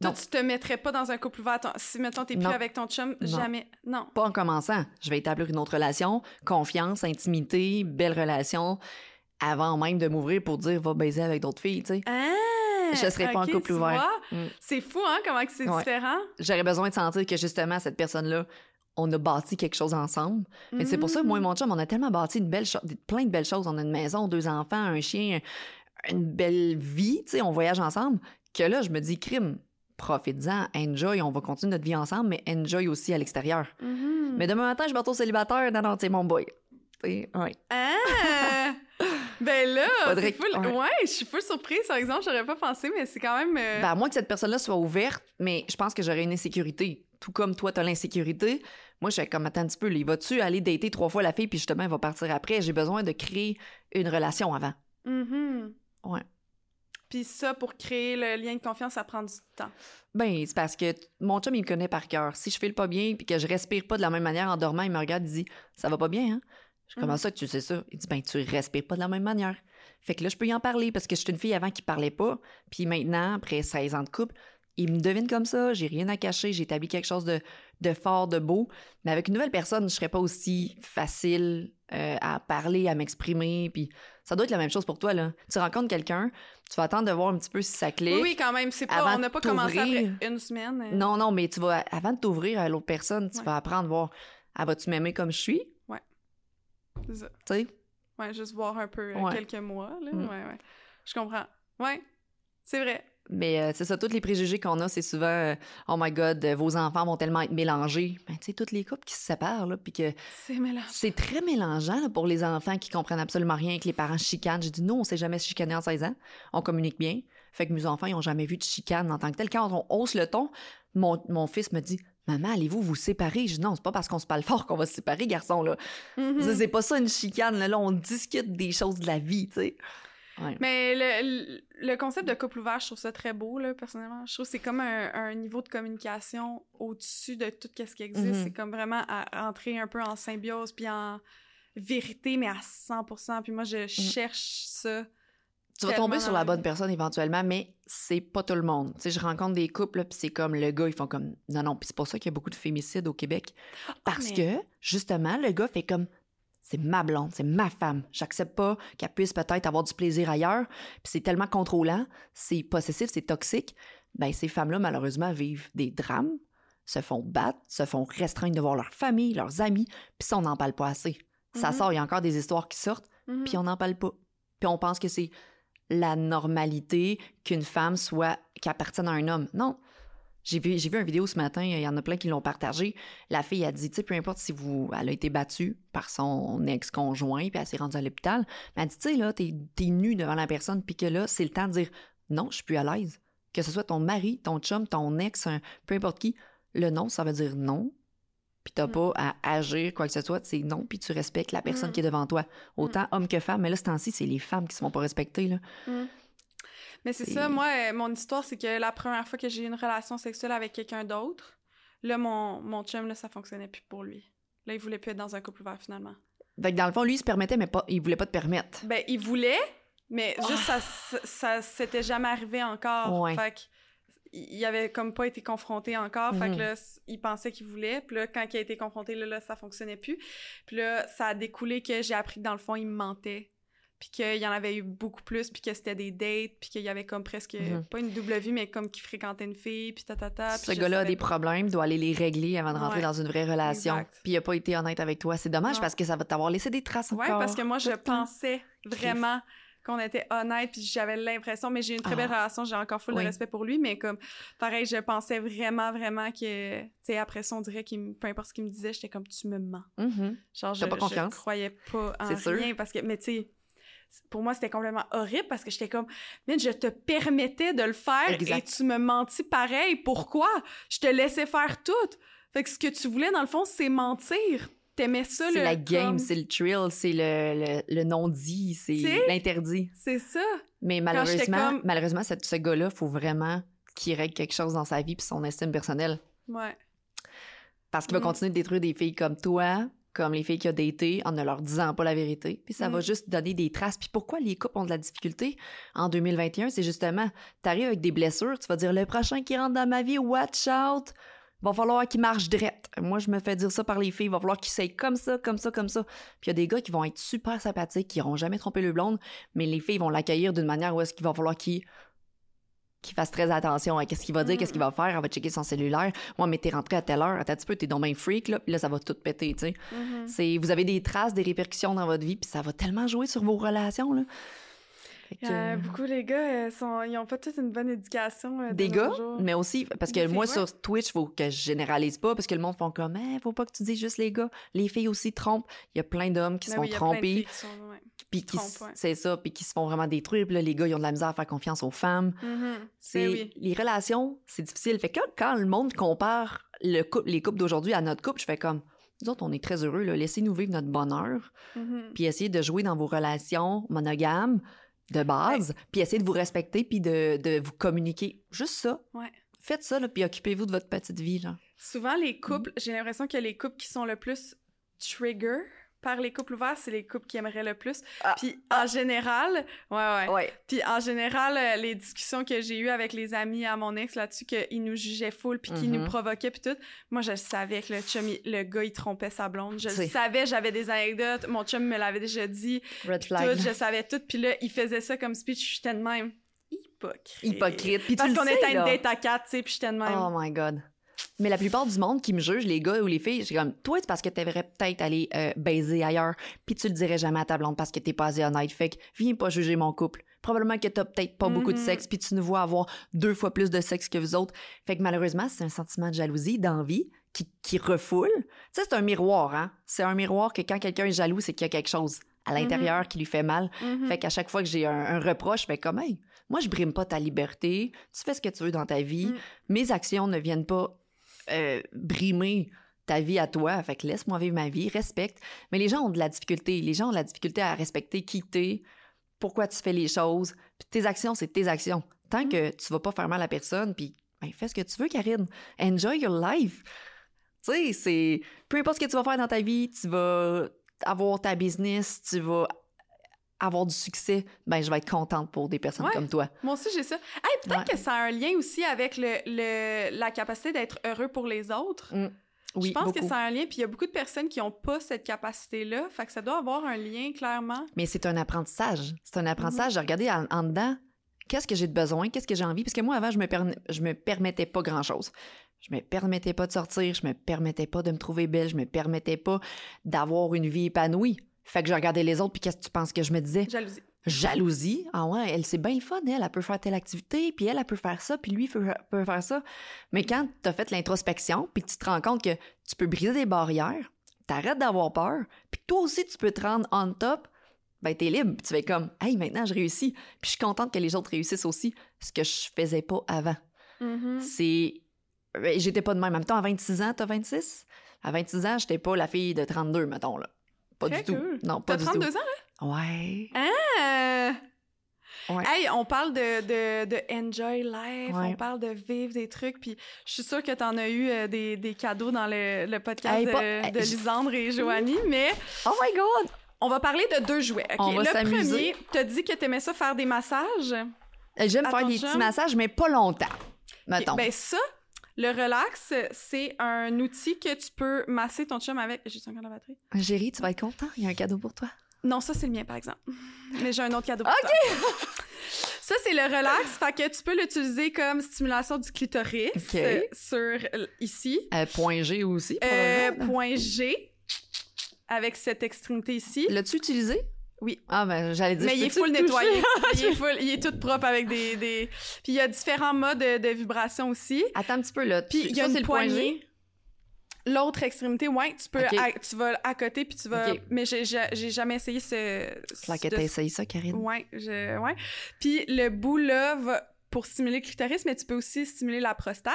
Toi, Non. tu te mettrais pas dans un couple ouvert. Si, mettons, t'es plus Non. avec ton chum, Non. jamais. Non. Pas en commençant. Je vais établir une autre relation, confiance, intimité, belle relation, avant même de m'ouvrir pour dire va baiser avec d'autres filles, tu sais. Ah! Je serais pas en couple ouvert. Mm. C'est fou, hein, comment c'est Ouais. différent. J'aurais besoin de sentir que justement, cette personne-là, on a bâti quelque chose ensemble. Mais c'est pour ça, Mm. moi et mon chum, on a tellement bâti une belle plein de belles choses. On a une maison, deux enfants, un chien, une belle vie, tu sais, on voyage ensemble, que là, je me dis, crime, profites-en, enjoy, on va continuer notre vie ensemble, mais enjoy aussi à l'extérieur. Mhm. Mais demain matin, je me retrouve célibataire, non, non, c'est mon boy. Tu ouais. Ah! ben là, Faudrait full. ouais. Ouais, je suis full surprise, par exemple, j'aurais pas pensé, mais c'est quand même. euh, Ben, à moins que cette personne-là soit ouverte, mais je pense que j'aurais une insécurité. Tout comme toi, t'as l'insécurité. Moi, je suis comme, attends un petit peu, il va-tu aller dater trois fois la fille, puis justement, il va partir après? J'ai besoin de créer une relation avant. mhm. Ouais. Puis ça, pour créer le lien de confiance, ça prend du temps. Ben, c'est parce que mon chum, il me connaît par cœur. Si je file pas bien, puis que je respire pas de la même manière en dormant, il me regarde, il dit, ça va pas bien, hein? Je Mhm. comment ça que tu sais ça? Il dit, ben, tu respires pas de la même manière. Fait que là, je peux y en parler parce que je suis une fille avant qui parlait pas. Puis maintenant, après 16 ans de couple, il me devine comme ça, j'ai rien à cacher, j'ai établi quelque chose de, de fort, de beau. Mais avec une nouvelle personne, je serais pas aussi facile euh, à parler, à m'exprimer. Puis ça doit être la même chose pour toi, là. Tu rencontres quelqu'un, tu vas attendre de voir un petit peu si ça clique. Oui, oui, quand même. C'est pas, on n'a pas commencé après une semaine. euh. Non, non, mais tu vas, avant de t'ouvrir à l'autre personne, tu Ouais. vas apprendre à voir, ah, vas-tu m'aimer comme je suis? C'est ça. Tu sais? Ouais, juste voir un peu euh, Ouais. quelques mois. Là. Mm. Ouais, ouais. Je comprends. Ouais, c'est vrai. Mais euh, c'est ça, tous les préjugés qu'on a, c'est souvent, euh, oh my god, euh, vos enfants vont tellement être mélangés. Ben, tu sais, toutes les couples qui se séparent, là, puis que C'est mélange. c'est très mélangeant là, pour les enfants qui comprennent absolument rien, que les parents chicanent. J'ai dit, nous, on s'est jamais chicané en 16 ans. On communique bien. Fait que mes enfants, ils ont jamais vu de chicane en tant que tel. Quand on hausse le ton, mon, mon fils me dit, maman, allez-vous vous séparer? Je dis, non, c'est pas parce qu'on se parle fort qu'on va se séparer, garçon, là. Mhm. C'est- C'est pas ça une chicane, là. Là, on discute des choses de la vie, tu sais. Ouais. Mais le, le- concept de couple ouvert, je trouve ça très beau, là, personnellement. Je trouve que c'est comme un, un niveau de communication au-dessus de tout ce qui existe. Mhm. C'est comme vraiment à entrer un peu en symbiose puis en vérité, mais à 100%. Puis moi, je cherche ça. Tu vas tomber sur la bonne personne éventuellement, mais c'est pas tout le monde. Tu sais, je rencontre des couples, puis c'est comme le gars, ils font comme non, non, puis c'est pour ça qu'il y a beaucoup de fémicides au Québec. Parce Ah, mais- que, justement, le gars fait comme c'est ma blonde, c'est ma femme. J'accepte pas qu'elle puisse peut-être avoir du plaisir ailleurs. Puis c'est tellement contrôlant, c'est possessif, c'est toxique. Ben ces femmes-là, malheureusement, vivent des drames, se font battre, se font restreindre de voir leur famille, leurs amis, puis ça, on n'en parle pas assez. Ça Mhm. sort, il y a encore des histoires qui sortent, Mhm. puis on n'en parle pas. Puis on pense que c'est la normalité qu'une femme soit qui appartienne à un homme. Non. J'ai vu, j'ai vu une vidéo ce matin, il y en a plein qui l'ont partagé. La fille a dit, tu sais, peu importe si vous, elle a été battue par son ex-conjoint, puis elle s'est rendue à l'hôpital, mais elle dit, tu sais, là, t'es, t'es nu devant la personne, puis que là, c'est le temps de dire, non, je suis plus à l'aise. Que ce soit ton mari, ton chum, ton ex, un- peu importe qui, le non, ça veut dire non. Puis t'as Mm. pas à agir quoi que ce soit, c'est non, puis tu respectes la personne Mm. qui est devant toi. Autant homme que femme, mais là, ce temps-ci, c'est les femmes qui se font pas respecter, là. Mais c'est ça, moi, euh, mon histoire, c'est que la première fois que j'ai eu une relation sexuelle avec quelqu'un d'autre, là, mon, mon chum, là, ça fonctionnait plus pour lui. Là, il voulait plus être dans un couple ouvert, finalement. Fait que dans le fond, lui, il se permettait, mais pas, il voulait pas te permettre. Ben, il voulait, mais juste ça, ça, ça s'était jamais arrivé encore. Ouais. Fait que il avait comme pas été confronté encore. Fait Mhm. que là, il pensait qu'il voulait. Puis là, quand il a été confronté, là, là, ça fonctionnait plus. Puis là, ça a découlé que j'ai appris que dans le fond, il me mentait. Puis qu'il y en avait eu beaucoup plus, puis que c'était des dates, puis qu'il y avait comme presque, Mhm. pas une double vie, mais comme qu'il fréquentait une fille, puis tatata. Ce puis je gars-là a des pas. problèmes, doit aller les régler avant de rentrer Ouais. dans une vraie relation. Exact. Puis il a pas été honnête avec toi. C'est dommage Non. parce que ça va t'avoir laissé des traces Ouais, encore. parce que moi, je pensais vraiment qu'on était honnête, puis j'avais l'impression, mais j'ai une très belle Ah. relation, j'ai encore full Oui. de respect pour lui, mais comme, pareil, je pensais vraiment, vraiment que, tu sais, après ça, on dirait qu'il, peu importe ce qu'il me disait, j'étais comme, tu me mens. Mhm. Genre, je, pas confiance? je croyais pas en C'est sûr. rien, parce que, mais tu sais, pour moi, c'était complètement horrible parce que j'étais comme, mais je te permettais de le faire Exact. et tu me mentis pareil. Pourquoi? Je te laissais faire tout. Fait que ce que tu voulais, dans le fond, c'est mentir. T'aimais ça, C'est le. la game, comme- c'est le thrill, c'est le, le, le non-dit, c'est C'est- l'interdit. C'est ça. Mais malheureusement, comme- malheureusement, ce, ce gars-là, faut vraiment qu'il règle quelque chose dans sa vie puis son estime personnelle. Ouais. Parce qu'il va Mm. continuer de détruire des filles comme toi, comme les filles qu'il a datées, en ne leur disant pas la vérité. Puis ça va Mm. juste donner des traces. Puis pourquoi les couples ont de la difficulté en 2021? C'est justement, t'arrives avec des blessures, tu vas dire, le prochain qui rentre dans ma vie, watch out! Va falloir qu'il marche drette. Moi, je me fais dire ça par les filles. Va falloir qu'il s'aille comme ça, comme ça, comme ça. Puis il y a des gars qui vont être super sympathiques, qui n'auront jamais trompé le blonde, mais les filles vont l'accueillir d'une manière où est-ce qu'il va falloir qu'il qu'il fasse très attention à qu'est-ce qu'il va dire, qu'est-ce qu'il va faire, elle va checker son cellulaire. Moi, mais t'es rentré à telle heure, attends un petit peu, t'es dans main freak, là, puis là, ça va tout péter, tu sais. Mhm. C'est, vous avez des traces, des répercussions dans votre vie, puis ça va tellement jouer sur vos relations, là. Que, Euh, beaucoup les gars, euh, sont, ils ont pas toute une bonne éducation. euh, de des gars, mais aussi, parce que Des moi, filles, ouais. sur Twitch, faut que je généralise pas, parce que le monde font comme, eh, faut pas que tu dises juste les gars. Les filles aussi trompent. Il y a plein d'hommes qui Ben se font oui, plein de tromper, puis qui, c'est ça, puis qui se font vraiment détruire. Puis là, les gars, ils ont de la misère à faire confiance aux femmes. Mhm. C'est Ben oui. les relations, c'est difficile. Fait que quand, le monde compare le couple, les couples d'aujourd'hui à notre couple, je fais comme nous autres, on est très heureux, laissez-nous vivre notre bonheur, Mhm. puis essayez de jouer dans vos relations monogames de base, puis essayez de vous respecter, puis de, de vous communiquer. Juste ça. Ouais. Faites ça, là, puis occupez-vous de votre petite vie. Là. Souvent, les couples, j'ai l'impression que les couples qui sont le plus trigger par les couples ouverts, c'est les couples qui aimeraient le plus. Ah, Puis en général, ouais, ouais. Ouais. Puis en général, euh, les discussions que j'ai eues avec les amis à mon ex là-dessus, qu'ils nous jugeaient full, puis qu'ils Mhm. nous provoquaient, puis tout, moi, je savais que le chum, il- le gars, il trompait sa blonde. Je le savais, j'avais des anecdotes. Mon chum me l'avait déjà dit. Red flag. Tout, je savais tout. Puis là, il faisait ça comme speech, j'étais de même. Hypocrite. Hypocrite. Puis Parce qu'on était une date à quatre, tu sais, puis j'étais de même. Oh my God. Mais la plupart du monde qui me juge, les gars ou les filles, c'est comme, toi, c'est parce que t'aimerais peut-être aller euh, baiser ailleurs, puis tu le dirais jamais à ta blonde parce que t'es pas assez honnête. Fait que viens pas juger mon couple. Probablement que t'as peut-être pas beaucoup de Mhm. sexe, puis tu nous vois avoir deux fois plus de sexe que vous autres. Fait que malheureusement, c'est un sentiment de jalousie, d'envie, qui, qui refoule. Tu sais, c'est un miroir, hein? C'est un miroir que quand quelqu'un est jaloux, c'est qu'il y a quelque chose à l'intérieur qui lui fait mal. Mhm. Fait qu'à chaque fois que j'ai un, un reproche, je fais comme, hey, moi, je brime pas ta liberté. Tu fais ce que tu veux dans ta vie. Mm. Mes actions ne viennent pas euh, brimer ta vie à toi. Fait que laisse-moi vivre ma vie, respecte. Mais les gens ont de la difficulté. Les gens ont de la difficulté à respecter qui t'es, pourquoi tu fais les choses. Puis tes actions, c'est tes actions. Tant Mm. que tu vas pas faire mal à personne, puis ben, fais ce que tu veux, Karine. Enjoy your life. Tu sais, c'est... Peu importe ce que tu vas faire dans ta vie, tu vas avoir ta business, tu vas avoir du succès, ben je vais être contente pour des personnes Ouais. comme toi. Moi aussi, j'ai ça. Hey, peut-être Ouais. que ça a un lien aussi avec le, le- la capacité d'être heureux pour les autres. Mm. Oui, je pense que beaucoup. c'est un lien, puis il y a beaucoup de personnes qui n'ont pas cette capacité-là, fait que ça doit avoir un lien, clairement. Mais c'est un apprentissage. C'est un apprentissage de regarder en, en dedans qu'est-ce que j'ai de besoin, qu'est-ce que j'ai envie. Parce que moi, avant, je me, perm- je me permettais pas grand-chose. Je me permettais pas de sortir, je me permettais pas de me trouver belle, je me permettais pas d'avoir une vie épanouie. Fait que je regardais les autres, puis qu'est-ce que tu penses que je me disais? Jalousie. Jalousie. Ah ouais, elle, c'est bien le fun, elle, elle peut faire telle activité, puis elle, elle peut faire ça, puis lui peut, peut faire ça. Mais quand tu as fait l'introspection, puis que tu te rends compte que tu peux briser des barrières, t'arrêtes d'avoir peur, puis toi aussi, tu peux te rendre on top, ben t'es libre. Tu fais comme, hey, maintenant, je réussis. Puis je suis contente que les autres réussissent aussi, ce que je faisais pas avant. Mhm. C'est... ben, J'étais pas de même. En même temps, à 26 ans, t'as 26? À 26 ans, j'étais pas la fille de 32, mettons, là. Pas Très du tout. Non, pas du tout. 32 ans, Ouais. là? Euh, Ouais. Hey, on parle de, de, de enjoy life, Ouais. on parle de vivre des trucs, puis je suis sûre que t'en as eu euh, des, des cadeaux dans le, le podcast Hey, de, pas- Lisandre et Joanie, mais Oh my God! on va parler de deux jouets. On va le premier, t'as dit que t'aimais ça faire des massages? J'aime faire des petits massages, mais pas longtemps. Mettons. Ben ça, le relax, c'est un outil que tu peux masser ton chum avec. J'ai encore la batterie? Géry, tu vas être content. Il y a un cadeau pour toi. Non, ça, c'est le mien, par exemple. Mais j'ai un autre cadeau pour toi. Ça, c'est le relax. Fait que tu peux l'utiliser comme stimulation du clitoris Ok. euh, sur ici. Euh, point G aussi. Euh, point G avec cette extrémité ici. L'as-tu utilisé? Oui. Ah, ben, j'allais dire. Mais il est full nettoyé. il, est full- il est tout propre avec des, des... Puis il y a différents modes de, de vibration aussi. Attends un petit peu, là. Puis il y a c'est une poignée. L'autre extrémité, ouais, tu peux, à- tu vas à côté puis tu vas. Mais j'ai jamais essayé ce. Fait que de- t'as essayé ça, Karine. Ouais, je, ouais. Puis le bout là va pour stimuler le clitoris, mais tu peux aussi stimuler la prostate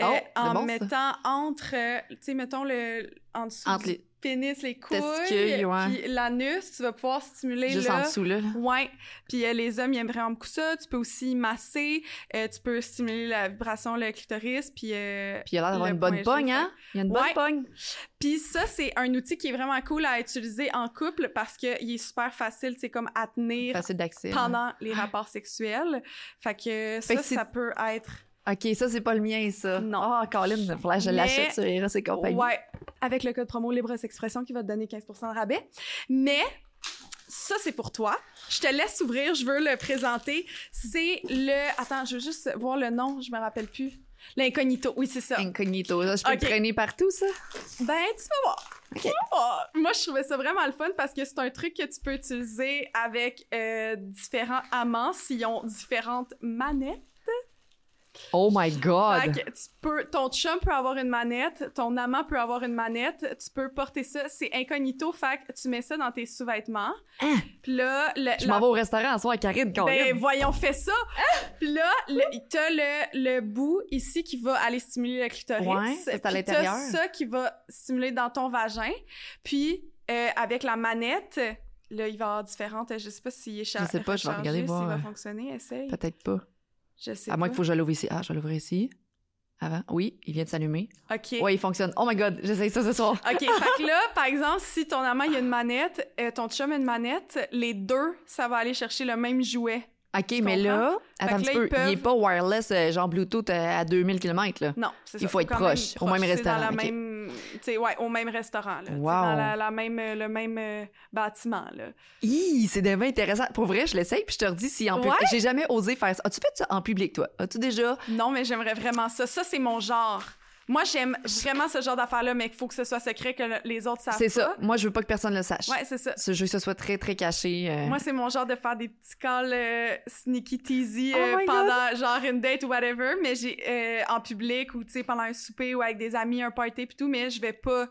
euh, Oh, c'est en bon, ça. mettant entre, euh, tu sais, mettons le en dessous Entre les- pénis, les couilles, ouais. puis l'anus, tu vas pouvoir stimuler Juste là. en dessous, là. Ouais. Puis euh, les hommes, ils aiment vraiment beaucoup ça. Tu peux aussi masser, euh, tu peux stimuler la vibration, le clitoris, puis... euh, Puis il a l'air d'avoir une bonne pogne, hein? Il y a une bonne Ouais. pogne. Puis ça, c'est un outil qui est vraiment cool à utiliser en couple parce qu'il est super facile, c'est comme à tenir Facile pendant les rapports sexuels. Fait que Fait ça, que ça peut être... OK, ça, c'est pas le mien, ça. Non. Ah, Colin, faudrait que je l'achète sur Eros et compagnie. Ouais, avec le code promo Libre Expression qui va te donner 15 de rabais. Mais ça, c'est pour toi. Je te laisse ouvrir, je veux le présenter. C'est le... Attends, je veux juste voir le nom, je me rappelle plus. L'incognito, oui, c'est ça. Incognito. Ça, je peux Ok. le traîner partout, ça? Ben, tu vas voir. Tu vas voir. Moi, je trouvais ça vraiment le fun parce que c'est un truc que tu peux utiliser avec euh, différents amants s'ils ont différentes manettes. Oh my God! Fait que tu peux, ton chum peut avoir une manette, ton amant peut avoir une manette, tu peux porter ça, c'est incognito, fait que tu mets ça dans tes sous-vêtements. Hein? Puis là, le, Je la- m'en vais au restaurant ce soir, Karine, Colin. ben voyons, fais ça. Puis là, t'as le, le bout ici qui va aller stimuler le clitoris. Ouais, c'est à l'intérieur. T'as ça qui va stimuler dans ton vagin. Puis euh, avec la manette, là, il va y avoir différentes. Je sais pas s'il est char- Je sais pas, je vais regarder voir, va euh, fonctionner. Essaye. Peut-être pas. Je sais À moins qu'il faut que je l'ouvre ici. Ah, je vais l'ouvrir ici. Avant. Oui, il vient de s'allumer. Ok. Ouais, il fonctionne. Oh my God, j'essaye ça ce soir. OK, fait que là, par exemple, si ton amant il a une manette, euh, ton chum a une manette, les deux, ça va aller chercher le même jouet. OK, mais là, attends un petit peu. ils peuvent- Il est pas wireless, euh, genre Bluetooth euh, à 2000 km, là. Non, c'est ça. Il faut être proche, au même C'est restaurant, Dans la même, ouais, au même restaurant, là. Wow. Dans la, la même, euh, le même euh, bâtiment, là. C'est vraiment intéressant. Pour vrai, je l'essaye, puis je te redis si en public. Ouais? J'ai jamais osé faire ça. As-tu fait ça en public, toi? As-tu déjà. Non, mais j'aimerais vraiment ça. Ça, c'est mon genre. Moi, j'aime vraiment ce genre d'affaires-là, mais il faut que ce soit secret, que le- les autres savent C'est ça. Moi, je veux pas que personne le sache. Ouais, c'est ça. Ce jeu, que ce soit très, très caché. euh. Moi, c'est mon genre de faire des petits calls euh, sneaky teasy Oh euh, my pendant genre une date ou whatever, mais j'ai euh, en public ou tu sais pendant un souper ou avec des amis, un party puis tout, mais je vais pas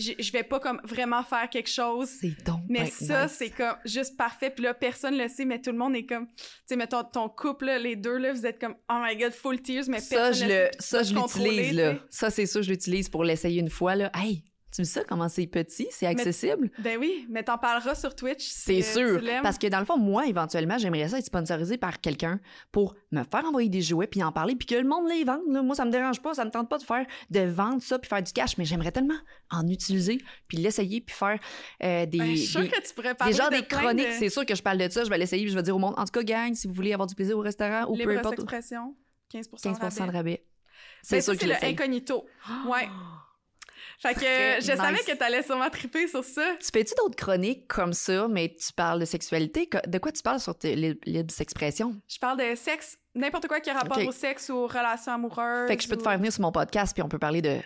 je je vais pas comme vraiment faire quelque chose. c'est donc. Mais ça, nice. c'est comme juste parfait. Puis là, personne le sait, mais tout le monde est comme, tu sais, mettons ton couple, là, les deux, là, vous êtes comme, oh my god, full tears, mais Ça, personne je le le, sait, ça, je l'utilise, là. Ça, c'est sûr, je l'utilise pour l'essayer une fois, là. Hey, tu sais ça, comment c'est petit, c'est accessible? Ben oui, mais t'en parleras sur Twitch. C'est si, euh, sûr. Parce que dans le fond, moi, éventuellement, j'aimerais ça être sponsorisé par quelqu'un pour me faire envoyer des jouets puis en parler puis que le monde les vende. là. Moi, ça me dérange pas, ça me tente pas de faire de vendre ça puis faire du cash, mais j'aimerais tellement en utiliser puis l'essayer puis faire euh, des, Ben, je suis des, que tu pourrais parler des genres de des chroniques. de- C'est sûr que je parle de ça, je vais l'essayer puis je vais dire au monde. En tout cas, gang, si vous voulez avoir du plaisir au restaurant ou peu importe, expression, 15, 15 de rabais. Ben, C'est sûr que c'est le incognito. Ouais. Fait que Très je savais que t'allais sûrement triper sur ça. Tu fais-tu d'autres chroniques comme ça, mais tu parles de sexualité? De quoi tu parles sur tes li- libre expression? Je parle de sexe, n'importe quoi qui a rapport au sexe ou aux relations amoureuses. Fait que je peux te faire venir sur mon podcast, puis on peut parler de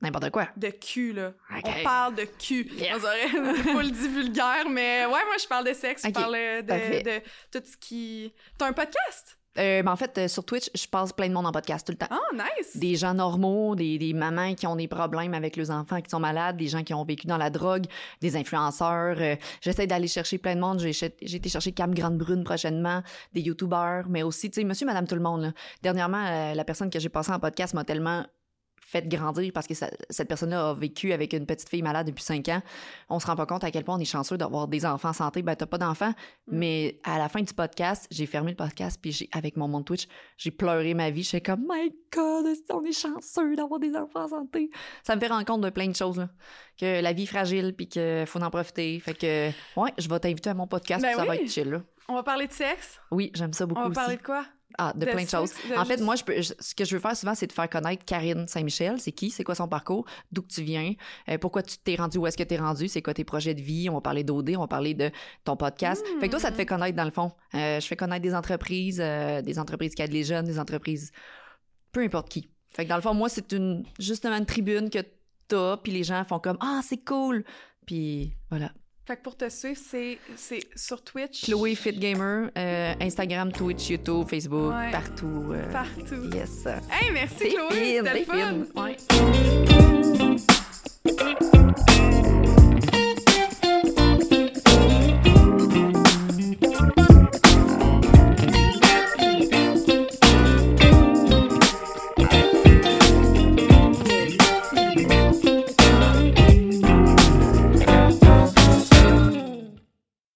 n'importe quoi. De cul, là. On parle de cul. Yeah. On dirait pas le dit vulgaire, mais ouais, moi, je parle de sexe. Je parle de, de tout ce qui. T'as un podcast? Euh, ben en fait, euh, sur Twitch, je passe plein de monde en podcast tout le temps. Oh, nice! Des gens normaux, des, des mamans qui ont des problèmes avec leurs enfants qui sont malades, des gens qui ont vécu dans la drogue, des influenceurs. euh, J'essaie d'aller chercher plein de monde. J'ai été chercher Cam Grande Brune prochainement, des youtubeurs, mais aussi, tu sais, monsieur, madame, tout le monde. là. Dernièrement, la personne que j'ai passée en podcast m'a tellement fait grandir parce que ça- cette personne-là a vécu avec une petite fille malade depuis cinq ans. On se rend pas compte à quel point on est chanceux d'avoir des enfants en santé. Ben, t'as pas d'enfants, mais à la fin du podcast, j'ai fermé le podcast puis j'ai, avec mon monde Twitch, j'ai pleuré ma vie. J'étais comme, my God, on est chanceux d'avoir des enfants en santé? Ça me fait rendre compte de plein de choses, là. Que la vie est fragile puis qu'il faut en profiter. Fait que, ouais, je vais t'inviter à mon podcast Ben puis ça va être chill, là. On va parler de sexe? Oui, j'aime ça beaucoup On va aussi. parler de quoi? Ah, de, de plein de choses. de En fait, moi, je peux, je- ce que je veux faire souvent, c'est de faire connaître Karine Saint-Michel. C'est qui? C'est quoi son parcours? D'où que tu viens? Euh, pourquoi tu t'es rendu? Où est-ce que tu es rendu? C'est quoi tes projets de vie? On va parler d'OD, on va parler de ton podcast. Fait que toi, ça te fait connaître dans le fond. Euh, je fais connaître des entreprises, euh, des entreprises qui aident les jeunes, des entreprises... Peu importe qui. Fait que dans le fond, moi, c'est une justement une tribune que t'as, puis les gens font comme « Ah, c'est cool! » Puis voilà. Fait que pour te suivre, c'est, sur Twitch. Chloé Fit Gamer, euh, Instagram, Twitch, YouTube, Facebook, partout. Euh, partout. Yes. Hey, merci Chloé, c'était le fun. Ouais.